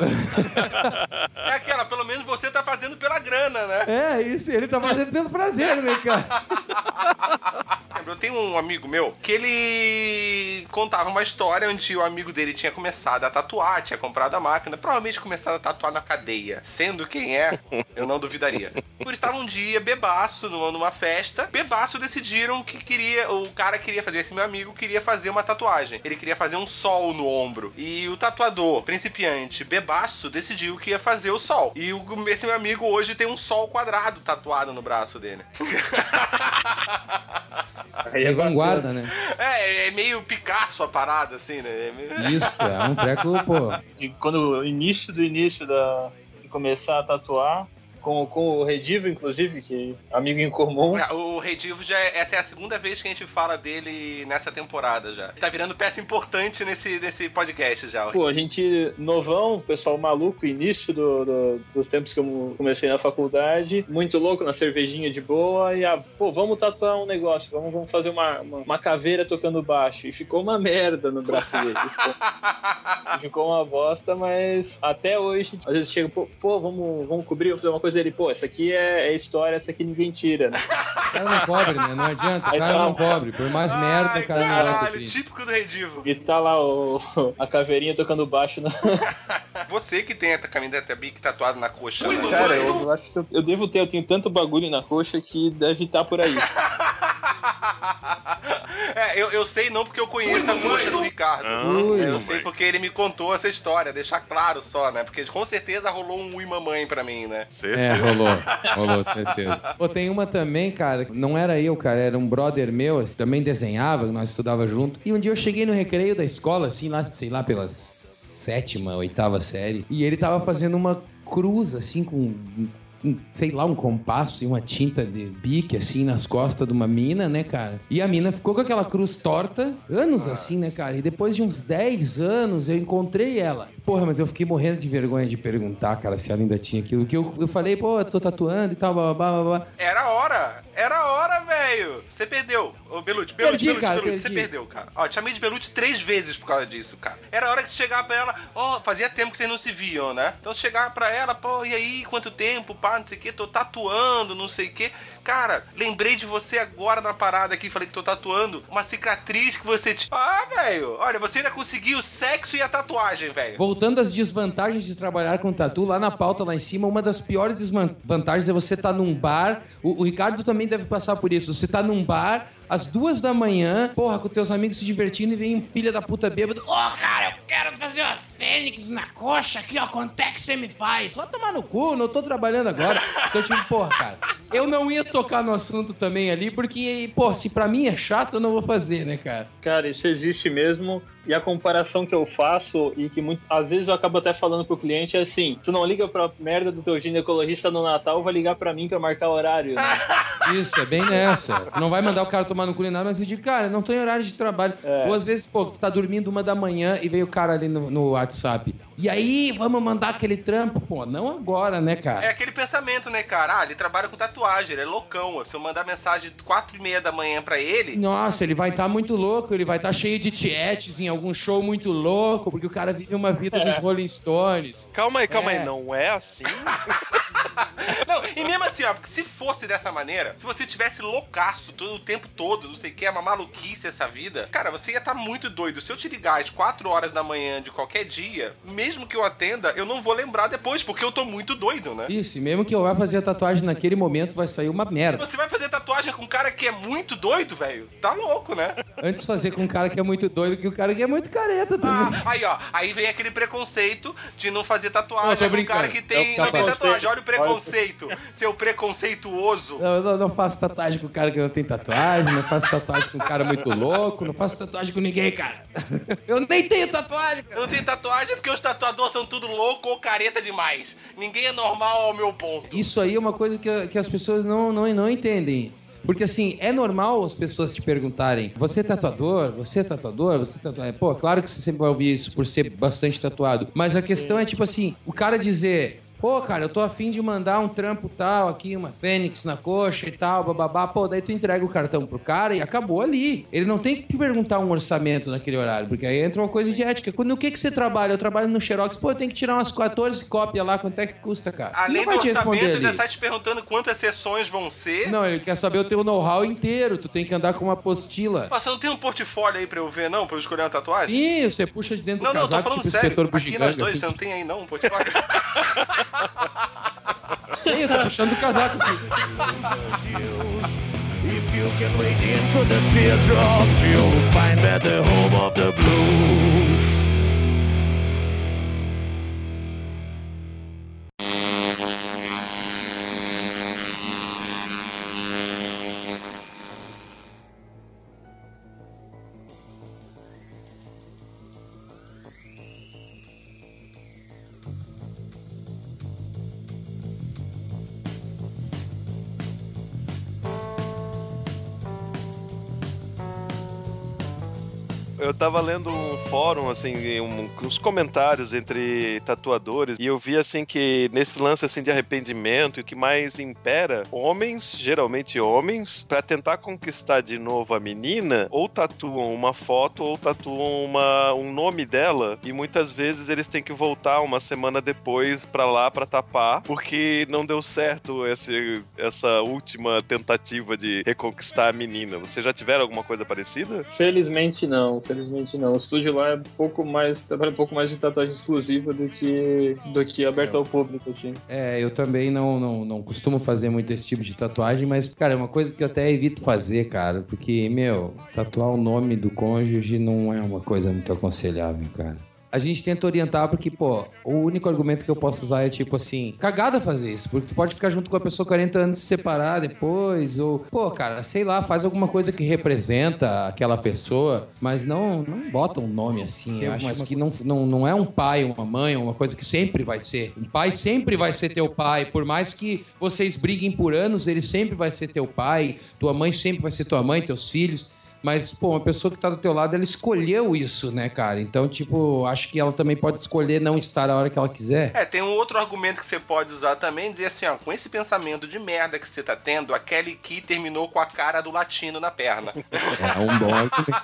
É aquela, pelo menos você tá fazendo pela grana, né? É, isso, ele tá fazendo pelo prazer, né, cara? Eu tenho um amigo meu que ele contava uma história onde o amigo dele tinha começado a tatuar, tinha comprado a máquina, provavelmente começado a tatuar na cadeia. Sendo quem é, eu não duvidaria. Por estar um dia bebaço numa, festa, bebaço decidiram que queria, o cara queria fazer, esse meu amigo queria fazer uma tatuagem. Ele queria fazer um sol no ombro. E o tatuador, principiante, bebaço, decidiu que ia fazer o sol. E o, esse meu amigo hoje tem um sol quadrado tatuado no braço dele. Aí É vanguarda, né? É, é meio Picasso a parada, assim, né? É meio- Isso, é um treco, pô. E quando o início do início da, de começar a tatuar, com, com o Redivo, inclusive, que é amigo em comum. O Redivo já é, essa é a segunda vez que a gente fala dele nessa temporada já. Tá virando peça importante nesse, nesse podcast já. Pô, a gente, novão, pessoal maluco, início do, do- dos tempos que eu comecei na faculdade, muito louco na cervejinha de boa, e ah, pô, vamos tatuar um negócio, vamos, vamos fazer uma, uma, uma caveira tocando baixo. E ficou uma merda no braço dele. Ficou, ficou uma bosta, mas até hoje, às vezes chega, pô, pô, vamos, vamos cobrir, vamos fazer uma coisa dele, pô, essa aqui é, é história, essa aqui ninguém tira, né? O cara não cobre, né? Não adianta, cara tá. não cobre. Por mais merda, Ai, o cara não caralho, cobrir. típico do Redivo. E tá lá o, a caveirinha tocando baixo na, Você que tem a camiseta Bic tatuada na coxa, né? Cara, eu acho que eu, eu devo ter, eu tenho tanto bagulho na coxa que deve estar por aí. É, eu, eu sei não porque eu conheço a coxa do Ricardo. Ui, eu sei porque ele me contou essa história, deixar claro só, né? Porque com certeza rolou um ui mamãe pra mim, né? É, rolou. Rolou, certeza. Pô, tem uma também, cara, que não era eu, cara, era um brother meu, assim, também desenhava, nós estudava junto. E um dia eu cheguei no recreio da escola, assim, lá, sei lá, pela sétima, oitava série, e ele tava fazendo uma cruz, assim, com. Sei lá, um compasso e uma tinta de bique, assim, nas costas de uma mina, né, cara? E a mina ficou com aquela cruz torta, anos assim, né, cara? E depois de uns 10 anos eu encontrei ela. Porra, mas eu fiquei morrendo de vergonha de perguntar, cara, se ela ainda tinha aquilo. Que eu, eu falei, pô, eu tô tatuando e tal, blá, blá, blá, blá. Era a hora! Era a hora, velho! Você perdeu. Ô, Belute, Belute, Perdi, cara, Belute, você perdeu, cara. Ó, te chamei de Belute três vezes por causa disso, cara. Era a hora que você chegava pra ela, ó, fazia tempo que vocês não se viam, né? Então você chegava pra ela, pô, e aí, quanto tempo, pá, não sei o que, tô tatuando, não sei o que. Cara, lembrei de você agora na parada aqui, falei que tô tatuando uma cicatriz que você tinha. Ah, velho, olha, você ainda conseguiu o sexo e a tatuagem, velho. Voltando às desvantagens de trabalhar com tatu, lá na pauta, lá em cima, uma das piores desvantagens é você estar num bar. O, o Ricardo também deve passar por isso. Você tá num bar. Às duas da manhã, porra, com teus amigos se divertindo e vem filho da puta bêbado. Ô, cara, eu quero fazer uma fênix na coxa aqui, ó. Quanto é que você me faz? Só tomar no cu, não tô trabalhando agora. Então, tipo, porra, cara, eu não ia tocar no assunto também ali, porque, pô, se pra mim é chato, eu não vou fazer, né, cara? Cara, isso existe mesmo. E a comparação que eu faço, e que muito, às vezes eu acabo até falando pro cliente, é assim: tu não liga pra merda do teu ginecologista no Natal, vai ligar pra mim pra marcar horário. Né? Isso, é bem nessa. Não vai mandar o cara tomar no culinário, mas eu digo, cara, não tô em horário de trabalho. É. Ou às vezes, pô, tu tá dormindo uma da manhã e veio o cara ali no, no WhatsApp sabe? E aí, vamos mandar aquele trampo? Pô, não agora, né, É cara? aquele pensamento, né, cara? Ah, ele trabalha com tatuagem, ele é loucão. Se eu mandar mensagem de quatro e meia da manhã pra ele, Nossa, ele vai estar muito louco, ele vai estar cheio de tietes em algum show muito louco, porque o cara vive uma vida dos Rolling Stones. Calma aí, calma É. aí, não é assim? Não, e mesmo assim, ó, porque se fosse dessa maneira, se você tivesse loucaço todo o tempo todo, não sei o que, é uma maluquice essa vida, cara, você ia estar muito doido. Se eu te ligar às 4 horas da manhã de qualquer dia, mesmo que eu atenda, eu não vou lembrar depois, porque eu tô muito doido, né? Isso, e mesmo que eu vá fazer a tatuagem naquele momento, vai sair uma merda. Você vai fazer tatuagem com um cara que é muito doido, velho? Tá louco, né? Antes fazer com um cara que é muito doido que o cara que é muito careta também. Ah, aí, ó, aí vem aquele preconceito de não fazer tatuagem Não, com um cara que tem, É o não tem tatuagem. Olha o preconceito, seu preconceituoso. Não, eu não, não faço tatuagem com o cara que não tem tatuagem, não faço tatuagem com um cara muito louco, não faço tatuagem com ninguém, cara. Eu nem tenho tatuagem, cara. Eu não tenho tatuagem porque os tatuadores são tudo louco ou careta demais. Ninguém é normal ao meu ponto. Isso aí é uma coisa que, que as pessoas não, não, não entendem. Porque assim, é normal as pessoas te perguntarem: você é tatuador? Você é tatuador? Você é tatuador? Pô, claro que você sempre vai ouvir isso por ser bastante tatuado. Mas a questão é tipo assim: o cara dizer. Pô, cara, eu tô afim de mandar um trampo tal aqui, uma fênix na coxa e tal, bababá. Pô, daí tu entrega o cartão pro cara e acabou ali. Ele não tem que te perguntar um orçamento naquele horário, porque aí entra uma coisa de ética. No que que você trabalha? Eu trabalho no Xerox. Pô, eu tenho que tirar umas 14 cópias lá, quanto é que custa, cara? Além não do orçamento, ali. ainda sai te perguntando quantas sessões vão ser. Não, ele quer saber o teu know-how inteiro. Tu tem que andar com uma apostila. Mas você não tem um portfólio aí pra eu ver, não? Pra eu escolher uma tatuagem? Ih, você puxa de dentro Não, do não, tô casaco, falando tipo sério. inspetor Aqui nós dois, assim. você não tem aí não um portfólio? Tem, eu tô puxando do casaco aqui. If you can wade into the teardrops, you'll find that the home of the blues. Fórum, assim, um- uns comentários entre tatuadores, e eu vi, assim, que nesse lance, assim, de arrependimento, o que mais impera, homens, geralmente homens, pra tentar conquistar de novo a menina, ou tatuam uma foto, ou tatuam uma, um nome dela, e muitas vezes eles têm que voltar uma semana depois pra lá pra tapar, porque não deu certo esse, essa última tentativa de reconquistar a menina. Vocês já tiveram alguma coisa parecida? Felizmente não, felizmente não. O estúdio lá é um pouco mais, trabalha um pouco mais de tatuagem exclusiva do que, do que aberto ao público, assim. É, eu também não, não, não costumo fazer muito esse tipo de tatuagem, mas, cara, é uma coisa que eu até evito fazer, cara, porque, meu, tatuar o nome do cônjuge não é uma coisa muito aconselhável, cara. A gente tenta orientar porque, pô, o único argumento que eu posso usar é tipo assim, cagada fazer isso, porque tu pode ficar junto com a pessoa 40 anos e se separar depois, ou, pô, cara, sei lá, faz alguma coisa que representa aquela pessoa, mas não, não bota um nome assim, eu acho mas que não, não, não é um pai, uma mãe, uma coisa que sempre vai ser. Um pai sempre vai ser teu pai, por mais que vocês briguem por anos, ele sempre vai ser teu pai, tua mãe sempre vai ser tua mãe, teus filhos. Mas, pô, uma pessoa que tá do teu lado, ela escolheu isso, né, cara? Então, tipo, acho que ela também pode escolher não estar a hora que ela quiser. É, tem um outro argumento que você pode usar também, dizer assim, ó, com esse pensamento de merda que você tá tendo, a Kelly Key terminou com a cara do latino na perna. É um bom argumento.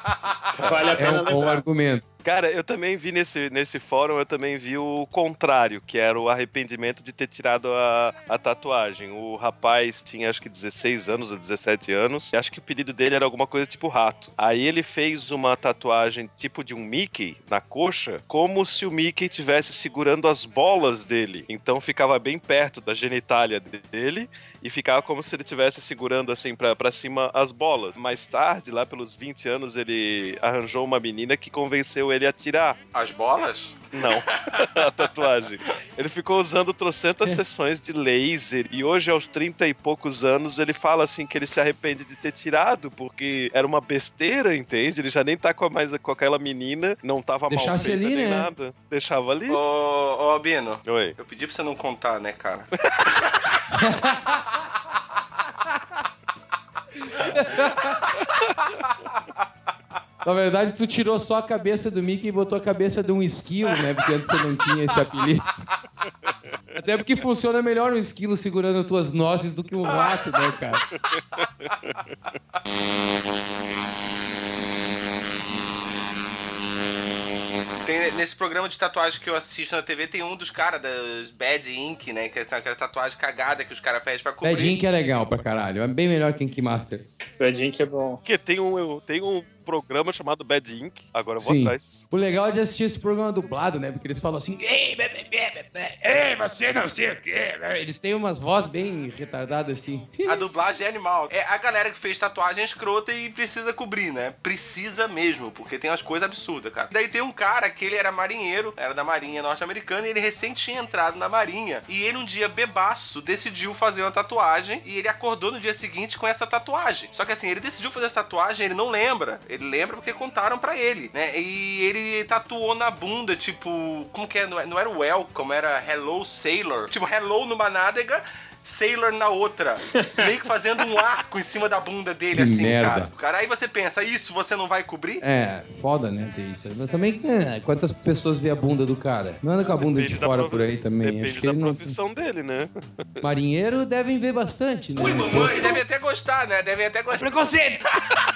Vale a É pena um bom lembrar. argumento. Cara, eu também vi nesse, nesse fórum, eu também vi o contrário, que era o arrependimento de ter tirado a, a tatuagem. O rapaz tinha acho que 16 anos ou 17 anos, e acho que o pedido dele era alguma coisa tipo rato. Aí ele fez uma tatuagem tipo de um Mickey na coxa, como se o Mickey estivesse segurando as bolas dele. Então ficava bem perto da genitália dele e ficava como se ele estivesse segurando assim pra cima as bolas. Mais tarde, lá pelos 20 anos, ele arranjou uma menina que convenceu ele a tirar. As bolas? Não, a tatuagem. Ele ficou usando trocentas sessões de laser e hoje, aos 30 e poucos anos, ele fala assim que ele se arrepende de ter tirado, porque era uma besteira, entende? Ele já nem tá com, a, mais, com aquela menina, não tava mal Deixasse feita ali, nem né? nada. Deixava ali. Ô, ô, Albino, Oi. eu pedi pra você não contar, né, cara? Na verdade, tu tirou só a cabeça do Mickey e botou a cabeça de um esquilo, né? Porque antes você não tinha esse apelido. Até porque funciona melhor um esquilo segurando tuas nozes do que um rato, né, cara? Tem, nesse programa de tatuagem que eu assisto na TV, tem um dos caras das Bad Ink, né? Que são aquelas tatuagens cagadas que os caras pedem pra cobrir. Bad Ink é legal pra caralho. É bem melhor que Ink Master. Bad Ink é bom. Porque tem um, eu- tem um programa chamado Bad Ink, agora eu vou Sim. atrás. O legal é de assistir esse programa dublado, né? Porque eles falam assim... Ei, be- be- be- be- be- ei, você não sei o quê. né? Eles têm umas vozes bem retardadas, assim. A dublagem é animal. É a galera que fez tatuagem escrota e precisa cobrir, né? Precisa mesmo, porque tem umas coisas absurdas, cara. Daí tem um cara que ele era marinheiro, era da marinha norte-americana, e ele recém tinha entrado na marinha. E ele um dia bebaço decidiu fazer uma tatuagem e ele acordou no dia seguinte com essa tatuagem. Só que assim, ele decidiu fazer essa tatuagem, ele não lembra. Ele lembra porque contaram pra ele, né? E ele tatuou na bunda, tipo, como que é? Não é- era welcome, era hello sailor. Tipo, hello numa nádega Sailor na outra. meio que fazendo um arco em cima da bunda dele, Que assim, merda. cara. Cara, aí você pensa, isso você não vai cobrir? É, foda, né? ter isso. Mas também, é, quantas pessoas vê a bunda do cara? Não anda com a bunda de Depende da fora por aí também. Depende Acho que da ele não... profissão dele, né? Marinheiro devem ver bastante, né? E devem até gostar, né? Devem até gostar. Preconceito!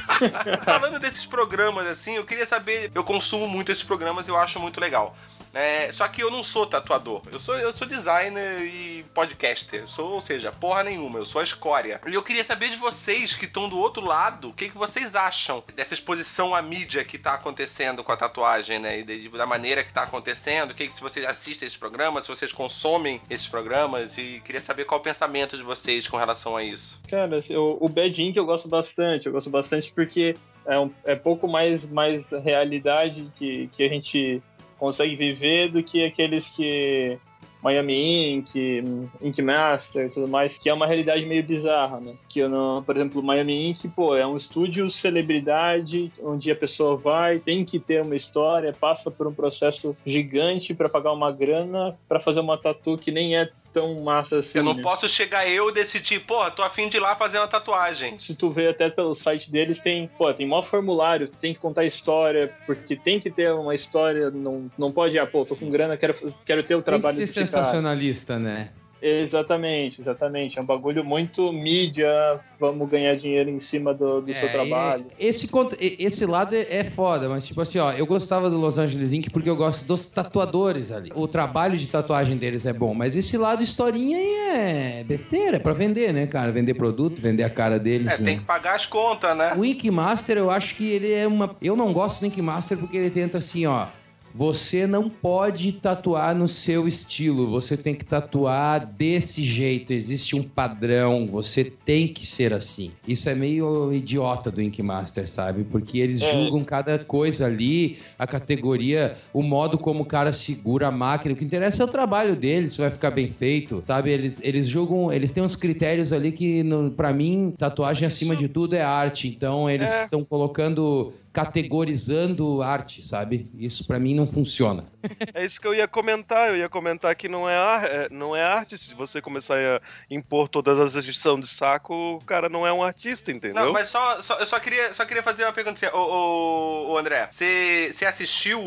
Falando desses programas, assim, eu queria saber. Eu consumo muito esses programas e eu acho muito legal. É, só que eu não sou tatuador. Eu sou, eu sou designer e podcaster. Eu sou, ou seja, porra nenhuma. Eu sou a escória. E eu queria saber de vocês que estão do outro lado, o que, que vocês acham dessa exposição à mídia que tá acontecendo com a tatuagem, né? E de- da maneira que tá acontecendo. O que, que se vocês assistem esses programas, se vocês consomem esses programas. E queria saber qual o pensamento de vocês com relação a isso. Cara, assim, o, o Bad Ink eu gosto bastante. Eu gosto bastante porque é, um, é pouco mais, mais realidade que, que a gente consegue viver do que aqueles que. Miami Ink, Ink Master e tudo mais, que é uma realidade meio bizarra, né? Que eu não, por exemplo, Miami Ink, pô, é um estúdio celebridade onde a pessoa vai, tem que ter uma história, passa por um processo gigante para pagar uma grana para fazer uma tatu que nem é tão massa assim. Eu não né? posso chegar eu e decidir, pô, tô afim de ir lá fazer uma tatuagem. se tu vê até pelo site deles, tem, pô, tem maior formulário, tem que contar história, porque tem que ter uma história, não, não pode, ah, pô, tô com grana, quero, quero ter o Tem que trabalho ser cara. sensacionalista, né? Exatamente, exatamente. É um bagulho muito mídia, vamos ganhar dinheiro em cima do, do seu É, trabalho. e- Esse, esse lado é, é foda, mas tipo assim, ó, eu gostava do Los Angeles Inc. porque eu gosto dos tatuadores ali. O trabalho de tatuagem deles é bom, mas esse lado historinha aí é besteira, é pra vender, né, cara? Vender produto, vender a cara deles. É, né? tem que pagar as contas, né? O Ink Master, eu acho que ele é uma. Eu não gosto do Ink Master porque ele tenta assim, ó. Você não pode tatuar no seu estilo, você tem que tatuar desse jeito, existe um padrão, você tem que ser assim. Isso é meio idiota do Ink Master, sabe? Porque eles É. julgam cada coisa ali, a categoria, o modo como o cara segura a máquina. O que interessa é o trabalho deles, se vai ficar bem feito, sabe? Eles, eles julgam, eles têm uns critérios ali que, pra mim, tatuagem acima de tudo é arte. Então, eles É. estão colocando, categorizando arte, sabe? Isso pra mim não funciona. É isso que eu ia comentar. Eu ia comentar que não é, ar- é- não é arte. Se você começar a impor todas as edições de saco, o cara não é um artista, entendeu? Não, mas só, só- eu só queria, só queria fazer uma pergunta. Ô, ô, ô, André, você você assistiu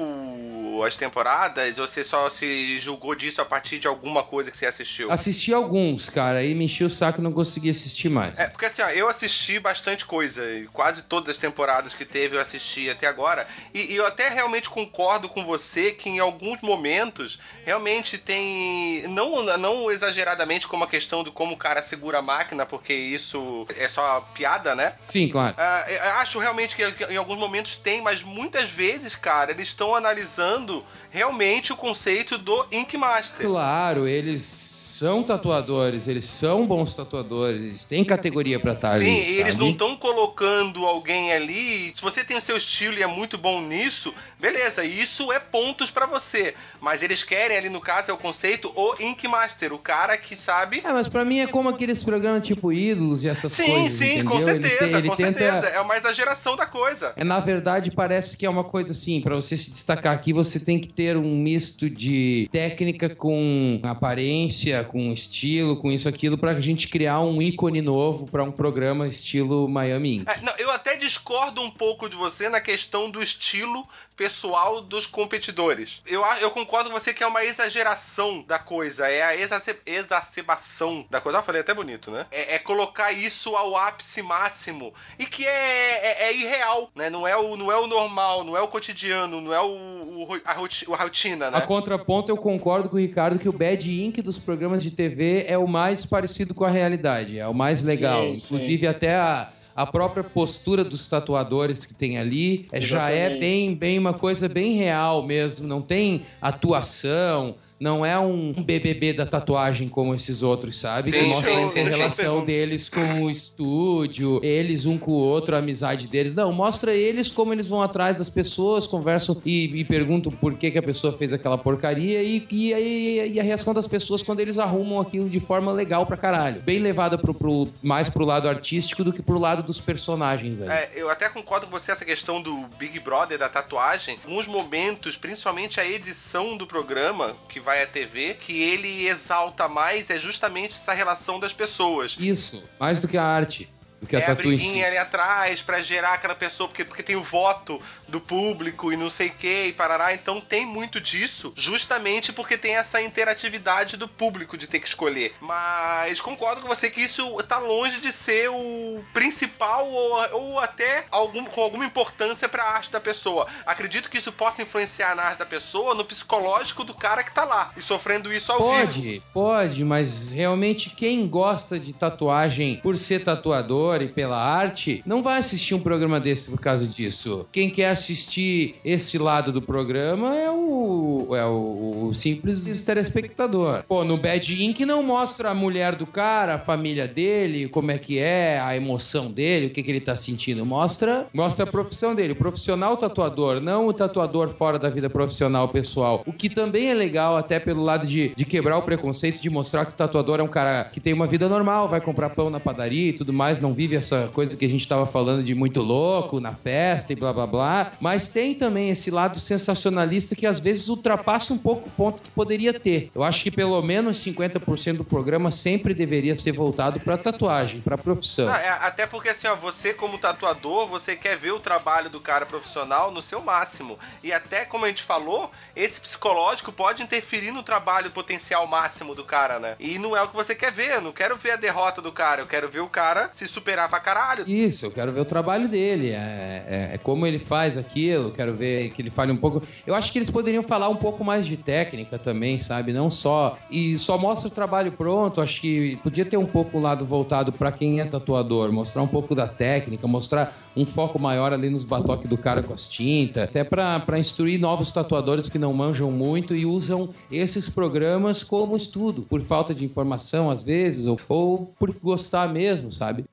as temporadas ou você só se julgou disso a partir de alguma coisa que você assistiu? Assisti alguns, cara, aí me enchi o saco e não consegui assistir mais. É, porque assim, ó, eu assisti bastante coisa, e quase todas as temporadas que teve eu assisti até agora, e, e eu até realmente concordo com você que em alguns momentos realmente tem, não, não exageradamente como a questão de como o cara segura a máquina, porque isso é só piada, né? Sim, claro. Ah, eu acho realmente que em alguns momentos tem, mas muitas vezes, cara, eles estão analisando realmente o conceito do Ink Master. Claro, eles são tatuadores, eles são bons tatuadores, eles têm categoria pra estar. Sim, eles não estão colocando alguém ali. Se você tem o seu estilo e é muito bom nisso, beleza, isso é pontos pra você. Mas eles querem ali, no caso, é o conceito o Ink Master, o cara que sabe. É, mas pra mim é como aqueles programas tipo Ídolos e essas Sim, coisas. sim, entendeu? com Ele certeza, tem- ele com tenta- certeza. É uma exageração da coisa. É, na verdade, parece que é uma coisa assim, pra você se destacar aqui, você tem que ter um misto de técnica com aparência, com estilo, com isso, aquilo, pra gente criar um ícone novo pra um programa estilo Miami Ink. É, não, eu até discordo um pouco de você na questão do estilo pessoal dos competidores. Eu, eu concordo com você que é uma exageração da coisa, é a exace- exacerbação da coisa. Ah, falei até bonito, né? É, é colocar isso ao ápice máximo e que é, é- é irreal, né? Não é, o, não é o normal, não é o cotidiano, não é o, o a rotina, né? A contraponto, eu concordo com o Ricardo que o Bad Ink dos programas de TV é o mais parecido com a realidade, é o mais legal. Sim, sim. Inclusive, até a, a própria postura dos tatuadores que tem ali é- já é bem, bem uma coisa bem real mesmo. Não tem atuação, não é um BBB da tatuagem como esses outros, sabe? Sim, que mostram sim, a relação deles com o estúdio, eles um com o outro, a amizade deles. Não, mostra eles como eles vão atrás das pessoas, conversam e, e perguntam por que, que a pessoa fez aquela porcaria e, e, e- e a reação das pessoas quando eles arrumam aquilo de forma legal pra caralho. Bem levada pro, pro- mais pro lado artístico do que pro lado dos personagens aí. É, eu até concordo com você essa questão do Big Brother, da tatuagem. Alguns momentos, principalmente a edição do programa, que vai à TV, que ele exalta mais é justamente essa relação das pessoas. Isso, mais do que a arte. Do que a é a briguinha ali atrás pra gerar aquela pessoa, porque, porque tem o voto do público e não sei o que, e parará. Então tem muito disso, justamente porque tem essa interatividade do público de ter que escolher. Mas concordo com você que isso tá longe de ser o principal ou, ou até algum, com alguma importância pra arte da pessoa. Acredito que isso possa influenciar na arte da pessoa, no psicológico do cara que tá lá e sofrendo isso ao vivo. Pode, pode, mas realmente quem gosta de tatuagem por ser tatuador e pela arte, não vai assistir um programa desse por causa disso. Quem quer assistir esse lado do programa é o, é o, o simples telespectador. Pô, no Bad Ink não mostra a mulher do cara, a família dele, como é que é, a emoção dele, o que, que ele tá sentindo. Mostra, mostra a profissão dele, o profissional tatuador, não o tatuador fora da vida profissional pessoal. O que também é legal, até pelo lado de, de quebrar o preconceito, de mostrar que o tatuador é um cara que tem uma vida normal, vai comprar pão na padaria e tudo mais, não vive essa coisa que a gente tava falando de muito louco na festa e blá blá blá. Mas tem também esse lado sensacionalista que às vezes ultrapassa um pouco o ponto que poderia ter. Eu acho que pelo menos 50% do programa sempre deveria ser voltado pra tatuagem, pra profissão. Ah, é, até porque assim, ó, você como tatuador, você quer ver o trabalho do cara profissional no seu máximo. E até como a gente falou, esse psicológico pode interferir no trabalho potencial máximo do cara, né? E não é o que você quer ver. Eu não quero ver a derrota do cara, eu quero ver o cara se superar pra caralho. Isso, eu quero ver o trabalho dele, é, é- é como ele faz aquilo, quero ver que ele fale um pouco. Eu acho que eles poderiam falar um pouco mais de técnica também, sabe? Não só. E só mostra o trabalho pronto, acho que podia ter um pouco o lado voltado pra quem é tatuador, mostrar um pouco da técnica, mostrar um foco maior ali nos batoques do cara com as tintas, até pra instruir novos tatuadores que não manjam muito e usam esses programas como estudo, por falta de informação às vezes, ou, ou por gostar mesmo, sabe?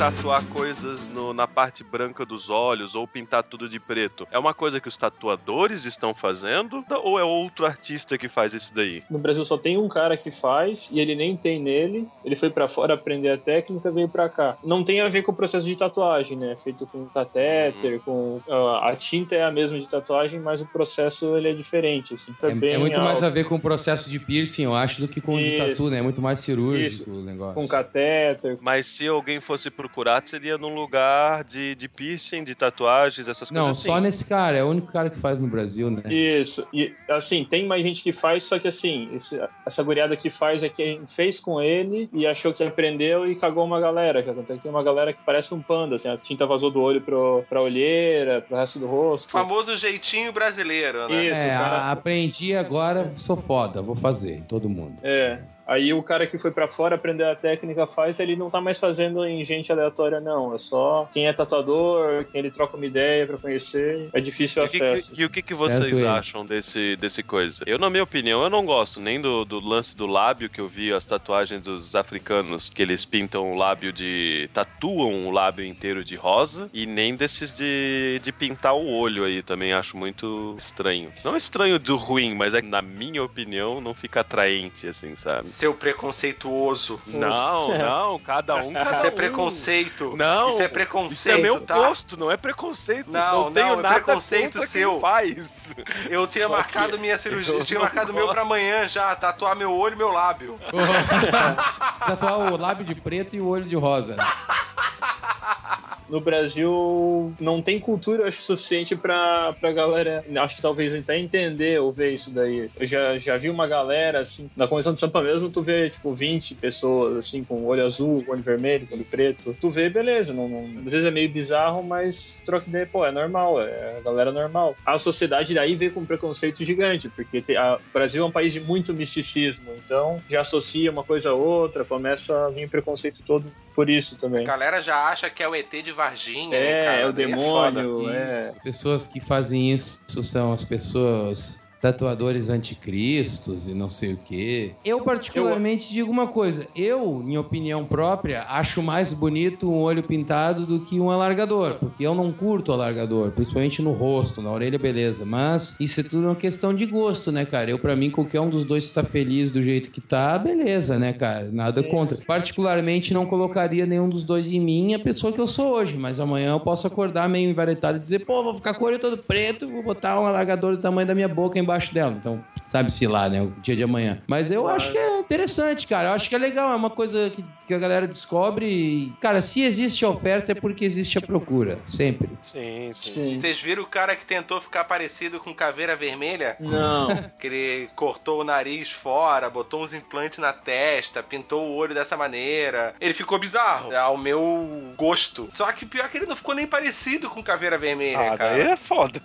Tatuar coisas no- na parte branca dos olhos ou pintar tudo de preto é uma coisa que os tatuadores estão fazendo ou é outro artista que faz isso daí? No Brasil só tem um cara que faz e ele nem tem nele. Ele foi pra fora aprender a técnica, veio pra cá. Não tem a ver com o processo de tatuagem, né? Feito com catéter, com ah, a tinta é a mesma de tatuagem, mas o processo ele é diferente. Assim, É, também é muito mais algo a ver com o processo de piercing, eu acho, do que com o de Isso. tatu, né? É muito mais cirúrgico o negócio. com catéter. Mas se alguém fosse procurar, seria num lugar de, de piercing, de tatuagens, essas Não, coisas só assim. nesse cara, é o único cara que faz no Brasil, né? Isso, e assim, tem mais gente que faz, só que assim, esse- essa guriada que faz é quem fez com ele e achou que aprendeu e cagou uma galera. Que acontece que é uma galera que parece um panda, assim, a tinta vazou do olho pro, pra olheira, pro resto do rosto. O famoso jeitinho brasileiro, né? Isso, É, cara. a- aprendi agora, sou foda, vou fazer, todo mundo. É. Aí o cara que foi pra fora aprender a técnica faz, ele não tá mais fazendo em gente aleatória, não. É só quem é tatuador, quem ele troca uma ideia pra conhecer. É difícil E o acesso. que- e o que, que Certo vocês ele. acham desse, desse coisa? Eu, na minha opinião, eu não gosto nem do, do lance do lábio que eu vi as tatuagens dos africanos, que eles pintam o lábio de. tatuam o lábio inteiro de rosa, e nem desses de, de pintar o olho aí também acho muito estranho. Não estranho do ruim, mas é que, na minha opinião, não fica atraente, assim, sabe? Seu preconceituoso. Não, não, cada um. Cada Isso é preconceito. Não, Isso é Isso preconceito, é meu tá? gosto, não é preconceito. Não, não tenho não, é nada preconceito contra seu. Faz. Eu tinha Só marcado que minha cirurgia, eu tinha marcado o meu pra gosto. amanhã já, tatuar meu olho e meu lábio. Tatuar o lábio de preto e o olho de rosa. No Brasil não tem cultura, acho, suficiente pra, pra galera, acho que talvez até entender ou ver isso daí. Eu já, já vi uma galera, assim, na convenção de Sampa mesmo, tu vê, tipo, 20 pessoas, assim, com olho azul, olho vermelho, olho preto. Tu vê, beleza, não, não- às vezes é meio bizarro, mas troca ideia, pô, é normal, é a galera normal. A sociedade daí vê com um preconceito gigante, porque a- o Brasil é um país de muito misticismo, então já associa uma coisa a outra, começa a vir preconceito todo por isso também. A galera já acha que é o ET de Varginha. É, né, cara? é o Daí demônio, é. Pessoas que fazem isso são as pessoas tatuadores anticristos e não sei o quê. Eu, particularmente, digo uma coisa. Eu, em opinião própria, acho mais bonito um olho pintado do que um alargador. Porque eu não curto alargador, principalmente no rosto, na orelha, beleza. Mas isso é tudo uma questão de gosto, né, cara? Eu, pra mim, qualquer um dos dois está feliz do jeito que tá, beleza, né, cara? Nada contra. Particularmente, não colocaria nenhum dos dois em mim a pessoa que eu sou hoje. Mas amanhã eu posso acordar meio envaretado e dizer, pô, vou ficar com o olho todo preto, vou botar um alargador do tamanho da minha boca embaixo dela. Então, sabe-se lá, né? O dia de amanhã. Mas eu acho que é interessante, cara. Eu acho que é legal. É uma coisa que, que a galera descobre. E, cara, se existe a oferta é porque existe a procura. Sempre. Sim, sim. Sim. Vocês viram o cara que tentou ficar parecido com caveira vermelha? Não. Que ele cortou o nariz fora, botou uns implantes na testa, pintou o olho dessa maneira. Ele ficou bizarro, ao meu gosto. Só que pior que ele não ficou nem parecido com caveira vermelha, Ah, cara. daí é foda.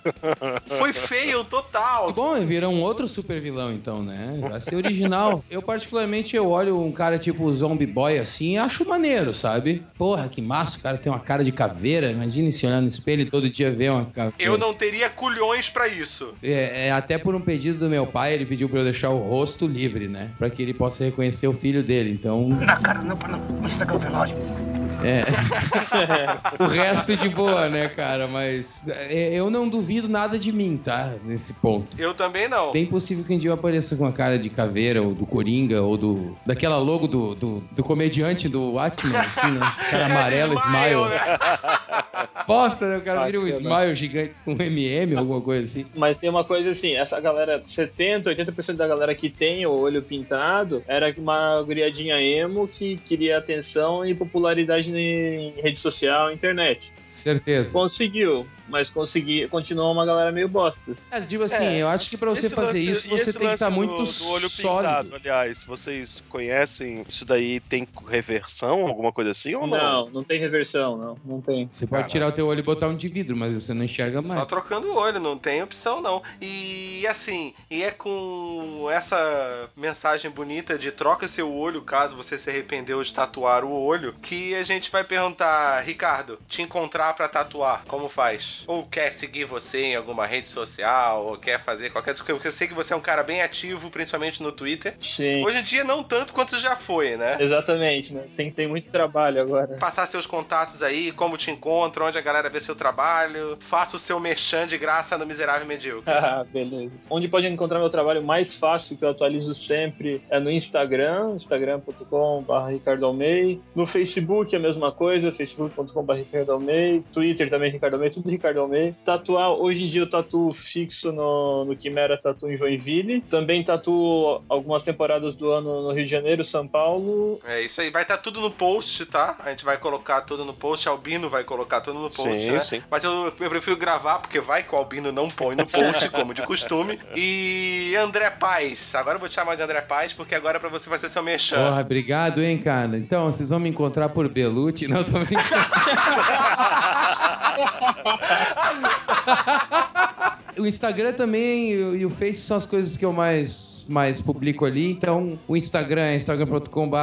Foi feio total. Bom, vira um outro super vilão, então, né? Vai ser original. eu, particularmente, eu olho um cara tipo o Zombie Boy assim e acho maneiro, sabe? Porra, que massa, o cara tem uma cara de caveira. Imagina se olhar no espelho e todo dia ver uma caveira. Eu não teria culhões pra isso. É, é, até por um pedido do meu pai, ele pediu pra eu deixar o rosto livre, né? Pra que ele possa reconhecer o filho dele. Então. Na cara, não, para não, não estragar o velório. É. o resto de boa, né, cara? Mas é, eu não duvido nada de mim, tá? Nesse ponto. Eu também não. Bem possível que um dia eu apareça com a cara de caveira, ou do Coringa, ou do. daquela logo do, do, do comediante do Watchmen, assim, né? Cara amarelo, smile. né? Bosta, né? O cara vira um smile gigante com um MM, alguma coisa assim. Mas tem uma coisa assim, essa galera, 70, 80% da galera que tem o olho pintado era uma guriadinha emo que queria atenção e popularidade em rede social, internet. Certeza. Conseguiu, mas consegui, continua uma galera meio bosta. É, tipo assim, É, eu acho que pra você fazer lance- isso, você tem que lance estar do- muito do olho sólido. pintado, aliás, vocês conhecem isso daí? Tem reversão, alguma coisa assim ou não? Não, não tem reversão, não. Não tem. Você pode tirar o teu olho e botar um de vidro, mas você não enxerga mais. Só trocando o olho, não tem opção não. E assim, e é com essa mensagem bonita de troca seu olho caso você se arrependeu de tatuar o olho, que a gente vai perguntar, Ricardo, te encontrar pra tatuar, como faz? Ou quer seguir você em alguma rede social, ou quer fazer qualquer coisa, porque eu sei que você é um cara bem ativo, principalmente no Twitter. Sim. Hoje em dia não tanto quanto já foi, né? Exatamente, né? Tem, tem muito trabalho agora. Passar seus contatos aí, como te encontra, onde a galera vê seu trabalho, faça o seu merchan de graça no Miserável Medíocre. Ah, beleza. Onde pode encontrar meu trabalho mais fácil, que eu atualizo sempre, é no Instagram, instagram.com.br Ricardo Almei. No Facebook a mesma coisa, facebook.com.br Ricardo Almei. Twitter também Ricardo Almei, tudo Ricardo Almei. Tatuar, hoje em dia eu tatuo fixo no, no Quimera Tatu em Joinville. Também tatuo algumas temporadas do ano no Rio de Janeiro, São Paulo. É isso aí, vai estar tudo no post, tá? A gente vai colocar tudo no post, Albino vai colocar tudo no post, Sim, né? sim. Mas eu, eu prefiro gravar, porque vai que o Albino não põe no post, como de costume. E André Paz, agora eu vou te chamar de André Paz, porque agora pra você vai ser seu merchan. Porra, obrigado, hein, cara. Então, vocês vão me encontrar por Belucci. Não, tô brincando. O Instagram também e o- Face são as coisas que eu mais, mais publico ali. Então, o Instagram é instagram.com.br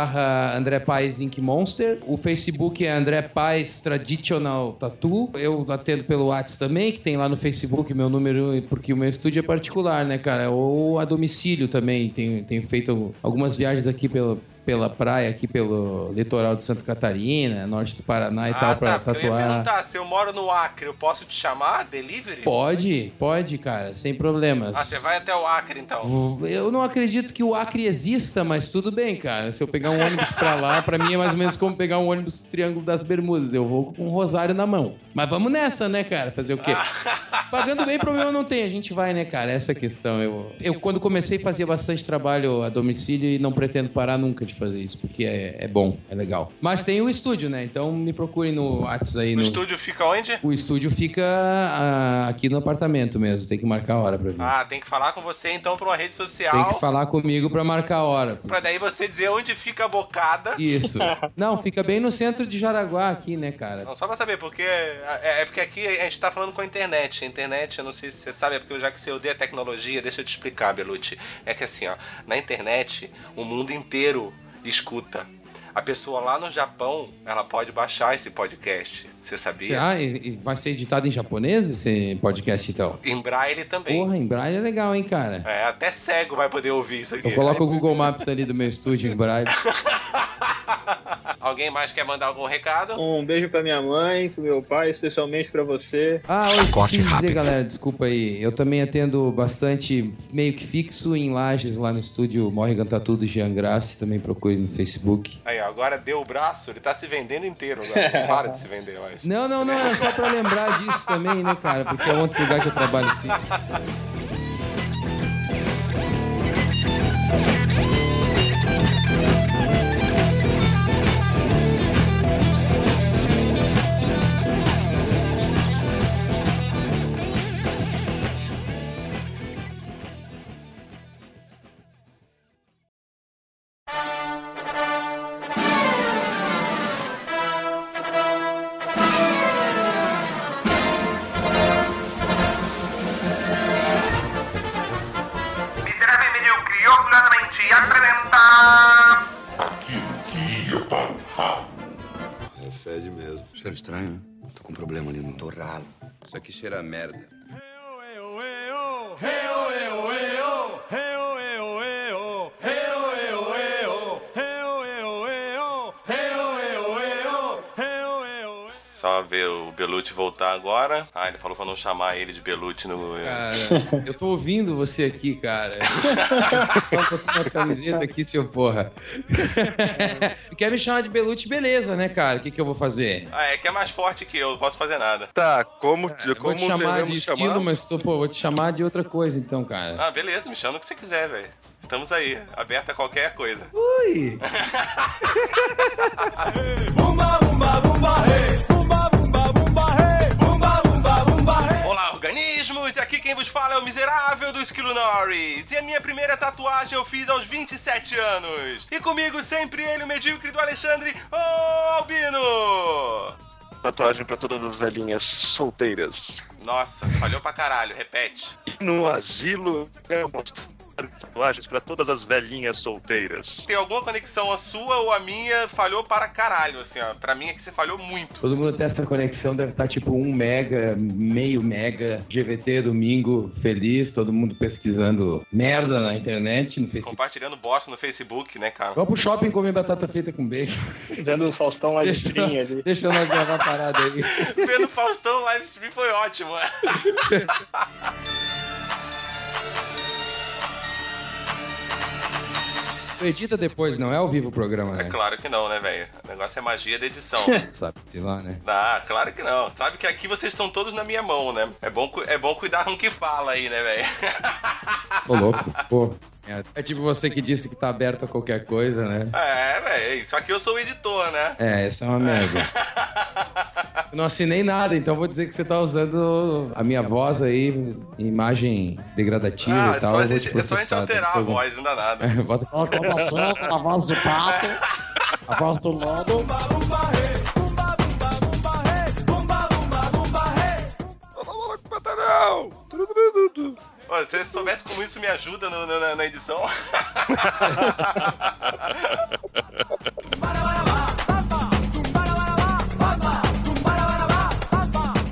André Paz Ink Monster. O Facebook é André Paz Traditional Tattoo. Eu atendo pelo WhatsApp também, que tem lá no Facebook meu número, porque o meu estúdio é particular, né, cara? Ou a domicílio também. Tenho, tenho feito algumas viagens aqui pela, pela praia, aqui pelo litoral de Santa Catarina, norte do Paraná e ah, tal, pra tá, porque eu ia tatuar. perguntar, se eu moro no Acre, eu posso te chamar? Delivery? Pode, pode, cara, sem problemas. Ah, você vai até o Acre, então. Eu não acredito que o Acre exista, mas tudo bem, cara. Se eu pegar um ônibus pra lá, pra mim é mais ou menos como pegar um ônibus Triângulo das Bermudas. Eu vou com um rosário na mão. Mas vamos nessa, né, cara? Fazer o quê? Pagando bem, problema não tem. A gente vai, né, cara? Essa é questão. Eu, eu quando comecei, fazia bastante trabalho a domicílio e não pretendo parar nunca de fazer isso, porque é, é bom, é legal. Mas tem o estúdio, né? Então me procurem no WhatsApp aí. O No... estúdio fica onde? O estúdio fica ah, aqui no apartamento mesmo. Tem que marcar a hora pra vir. Ah, tem que falar com você então por uma rede social. Tem que falar comigo pra marcar a hora. Pra daí você dizer onde fica a bocada. Isso. Não, fica bem no centro de Jaraguá aqui, né, cara? Não, só pra saber, porque é, é porque aqui a gente tá falando com a internet. A internet, eu não sei se você sabe, é porque já que você odeia tecnologia, deixa eu te explicar, Belucci. É que assim, ó, na internet, o mundo inteiro escuta. a pessoa lá no Japão, ela pode baixar esse podcast. Você sabia? Ah, e, e vai ser editado em japonês esse podcast, então? Em braille também. Porra, em braille é legal, hein, cara? É, até cego vai poder ouvir isso aqui. Eu coloco o Google Maps ali do meu estúdio em braille. Alguém mais quer mandar algum recado? Um beijo pra minha mãe, pro meu pai, especialmente pra você. Ah, eu de dizer, galera, desculpa aí. Eu também atendo bastante, meio que fixo em lajes lá no estúdio Morre Canta Tudo, Jean Grassi. Também procure no Facebook. Aí, ó, agora deu o braço, ele tá se vendendo inteiro agora. Não para de se vender, eu acho. Não, não, não, era só pra lembrar disso também, né, cara? Porque é outro lugar que eu trabalho aqui. Isso aqui cheira a merda. Só ver o Belucci voltar agora. Ah, ele falou pra não chamar ele de Belucci no... Cara, eu tô ouvindo você aqui, cara. Tô com uma camiseta aqui, seu porra. Quer me chamar de Belucci, beleza, né, cara? O que, que eu vou fazer? Ah, é que é mais forte que eu, não posso fazer nada. Tá, como, Eu como vou te chamar de chamar? estilo, mas tô, pô, vou te chamar de outra coisa, então, cara. Ah, beleza, me chama o que você quiser, velho. Estamos aí, aberto a qualquer coisa. Ui! Olá, organismos! E aqui quem vos fala é o miserável do Esquilo Norris. E a minha primeira tatuagem eu fiz aos 27 anos. E comigo sempre ele, o medíocre do Alexandre, o Albino! Tatuagem pra todas as velhinhas solteiras. Nossa, falhou pra caralho, repete. E no asilo, eu mostro tatuagens pra todas as velhinhas solteiras. Tem alguma conexão a sua ou a minha falhou para caralho, assim, ó. Pra mim é que você falhou muito. Todo mundo tem essa conexão, deve estar tipo um mega, meio mega, GVT domingo, feliz, todo mundo pesquisando merda na internet, no Facebook. Compartilhando bosta no Facebook, né, cara? Vamos pro shopping comer batata frita com bacon. Vendo o Faustão live stream ali. deixa nós gravar parada aí. Vendo Faustão live stream foi ótimo. Tu edita depois, não é ao vivo o programa, É né? claro que não, né, velho? O negócio é magia da edição. Sabe, sei lá, né? Ah, claro que não. Sabe que aqui vocês estão todos na minha mão, né? É bom, é bom cuidar com o que fala aí, né, velho? Tô louco, pô. É, é tipo você que disse que tá aberto a qualquer coisa, né? É, velho. Só que eu sou o editor, né? É, essa é uma merda. Eu não assinei nada, então vou dizer que você tá usando a minha voz aí, imagem degradativa Ah, e é tal. só, a eu vou gente, te é só a gente alterar a depois eu- voz, não dá nada. É, bota a voz do pato, a voz do lobo. Pô, se você soubesse como isso me ajuda no- na, edição.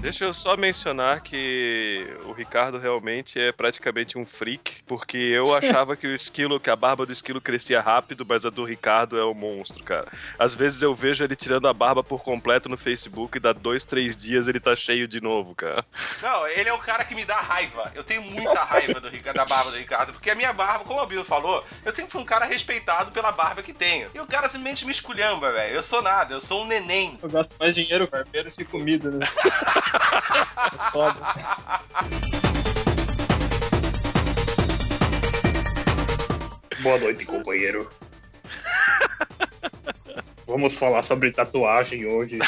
Deixa eu só mencionar que Ricardo realmente é praticamente um freak, porque eu achava que o esquilo, que a barba do esquilo crescia rápido, mas a do Ricardo é um monstro, cara. Às vezes eu vejo ele tirando a barba por completo no Facebook e dá dois, três dias ele tá cheio de novo, cara. Não, ele é o cara que me dá raiva. Eu tenho muita raiva do Ricardo, da barba do Ricardo, porque a minha barba, como o Albino falou, eu sempre fui um cara respeitado pela barba que tenho. E o cara simplesmente me esculhamba, velho. Eu sou nada, eu sou um neném. Eu gasto mais dinheiro com barbeiro que comida, né? É foda. Boa noite, companheiro. Vamos falar sobre tatuagem hoje.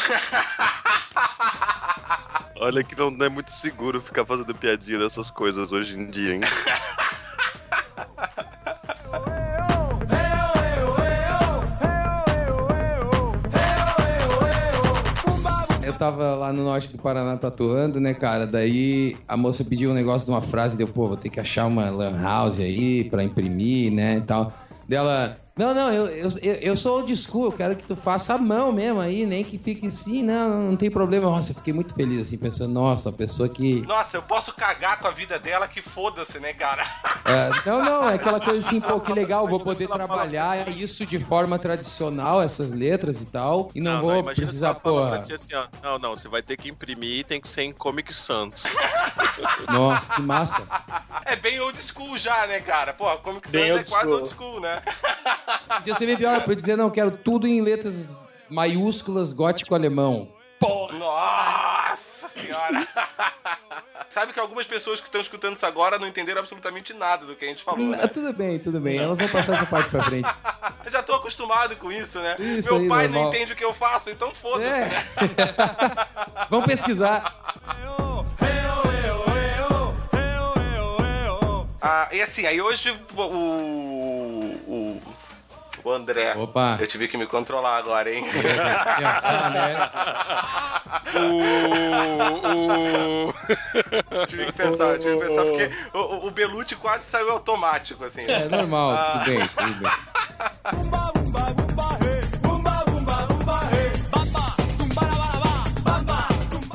Olha que não é muito seguro ficar fazendo piadinha dessas coisas hoje em dia, hein? Eu tava lá no norte do Paraná tatuando, né, cara? Daí a moça pediu um negócio de uma frase, deu, pô, vou ter que achar uma lan house aí pra imprimir, né, e tal. Dela, não, não, eu, eu, eu sou old school, eu quero que tu faça a mão mesmo aí, nem que fique assim, não, não tem problema. Nossa, eu fiquei muito feliz assim, pensando, nossa, a pessoa que. Nossa, eu posso cagar com a vida dela, que foda-se, né, cara? É, não, não, é aquela coisa assim, pô, que legal, vou poder trabalhar isso de forma tradicional, essas letras e tal, e não, vou imagina precisar, pô. ti assim, ó, não, não, você vai ter que imprimir e tem que ser em Comic Sans. Nossa, que massa. É bem old school já, né, cara? Pô, que Bem é old quase old school, né? Podia ser bem pior, pra dizer, não, quero tudo em letras maiúsculas gótico alemão. Nossa senhora! Sabe que algumas pessoas que estão escutando isso agora não entenderam absolutamente nada do que a gente falou, né? Ah, tudo bem, tudo bem, elas vão passar essa parte pra frente. Eu já tô acostumado com isso, né? Isso Meu aí, pai não normal. entende o que eu faço, então foda-se, É. né? Vamos pesquisar. Ah, e assim, aí hoje. O, o André. Opa. Eu tive que me controlar agora, hein? Pensar, né? tive que pensar, tive que pensar, porque o, o- o Belucci quase saiu automático, assim. É normal, tudo bem, tudo bem.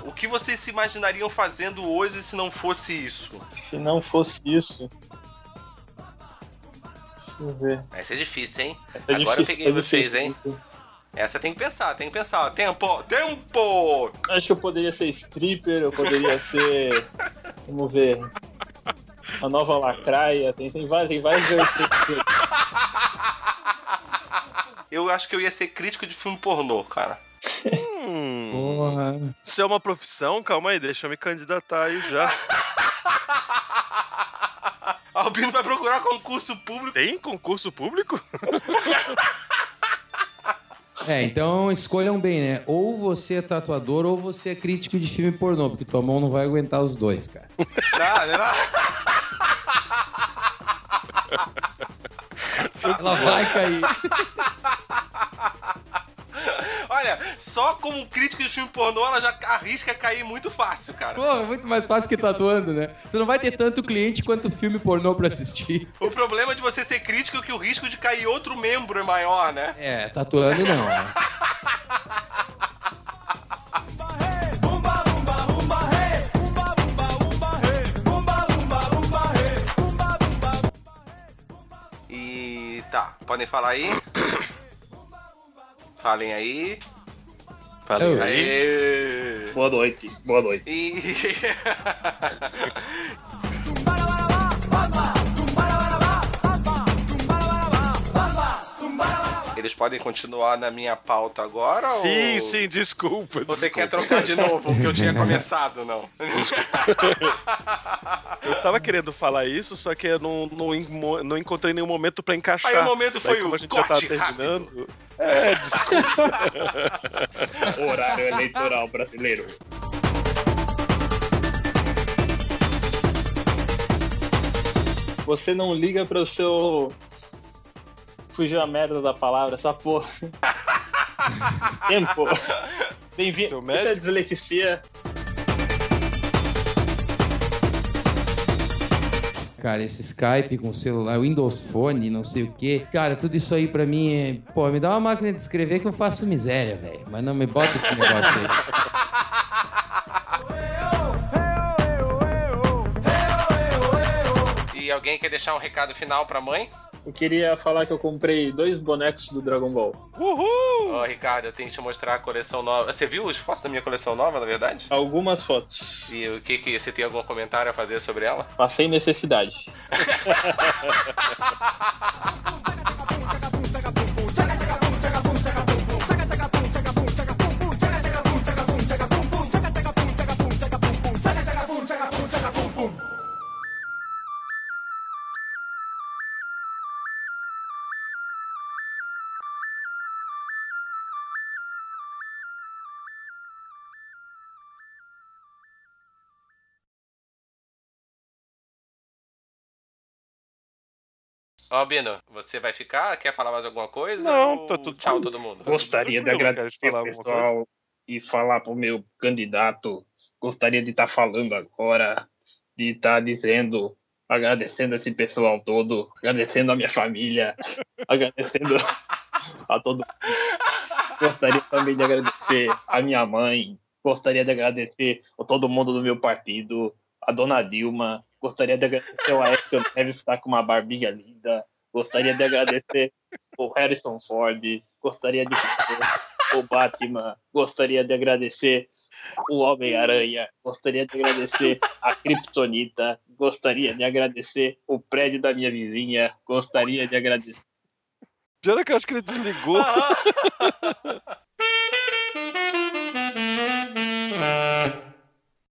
O que vocês se imaginariam fazendo hoje se não fosse isso? Se não fosse isso. Eu ver. Vai ser difícil, hein? É Agora eu difícil, peguei é vocês, difícil. hein? Essa tem que pensar, tem que pensar. Tempo! Tempo! Acho que eu poderia ser stripper, eu poderia ser. Vamos ver. A nova lacraia, tem, tem vários, tem vários. Eu acho que eu ia ser crítico de filme pornô, cara. Hum, Porra. isso é uma profissão? Calma aí, deixa eu me candidatar aí já. Albino vai procurar concurso público. Tem concurso público? É, então escolham bem, né? Ou você é tatuador ou você é crítico de filme pornô, porque tua mão não vai aguentar os dois, cara. Tá, né? Ela vai cair. Olha, só como crítico de filme pornô, ela já arrisca cair muito fácil, cara. Pô, é muito mais fácil que tatuando, né? Você não vai ter tanto cliente quanto filme pornô pra assistir. O problema de você ser crítico é que o risco de cair outro membro é maior, né? É, tatuando não. né? E tá, podem falar aí? Falem aí. Falei Eu. aí. Boa noite, boa noite. E... Eles podem continuar na minha pauta agora Sim, ou... sim, desculpa. Você desculpa. quer trocar de novo o que eu tinha começado, não? Eu tava querendo falar isso, só que eu não, não, não encontrei nenhum momento pra encaixar. Aí o momento foi Daí, como o a gente já tá corte terminando. É, desculpa. Horário eleitoral brasileiro. Você não liga pro seu. Fugiu a merda da palavra, essa porra. Tempo. Bem-vindo. É médico? dislexia. Cara, esse Skype com celular, Windows Phone, não sei o quê. Cara, tudo isso aí pra mim é. Pô, me dá uma máquina de escrever que eu faço miséria, velho. Mas não me bota esse negócio aí. E alguém quer deixar um recado final pra mãe? Eu queria falar que eu comprei dois bonecos do Dragon Ball. Uhul! Ó, Ricardo, eu tenho que te mostrar a coleção nova. Você viu os fotos da minha coleção nova, na verdade? Algumas fotos. E o que que você tem algum comentário a fazer sobre ela? Passei necessidade. Ó, Bino, você vai ficar? Quer falar mais alguma coisa? Não, Ou tá tudo- Tchau, todo mundo. Gostaria de agradecer falar ao pessoal e falar pro meu candidato. Gostaria de estar falando agora, de estar dizendo agradecendo esse pessoal todo, agradecendo a minha família, agradecendo a todo mundo. Gostaria também de agradecer a minha mãe, gostaria de agradecer a todo mundo do meu partido, a dona Dilma, gostaria de agradecer o Aécio Neves que está com uma barbinha linda, gostaria de agradecer o Harrison Ford, gostaria de agradecer o Batman, gostaria de agradecer o Homem-Aranha, gostaria de agradecer a Kryptonita, gostaria de agradecer o prédio da minha vizinha, gostaria de agradecer. Pior é que eu acho que ele desligou.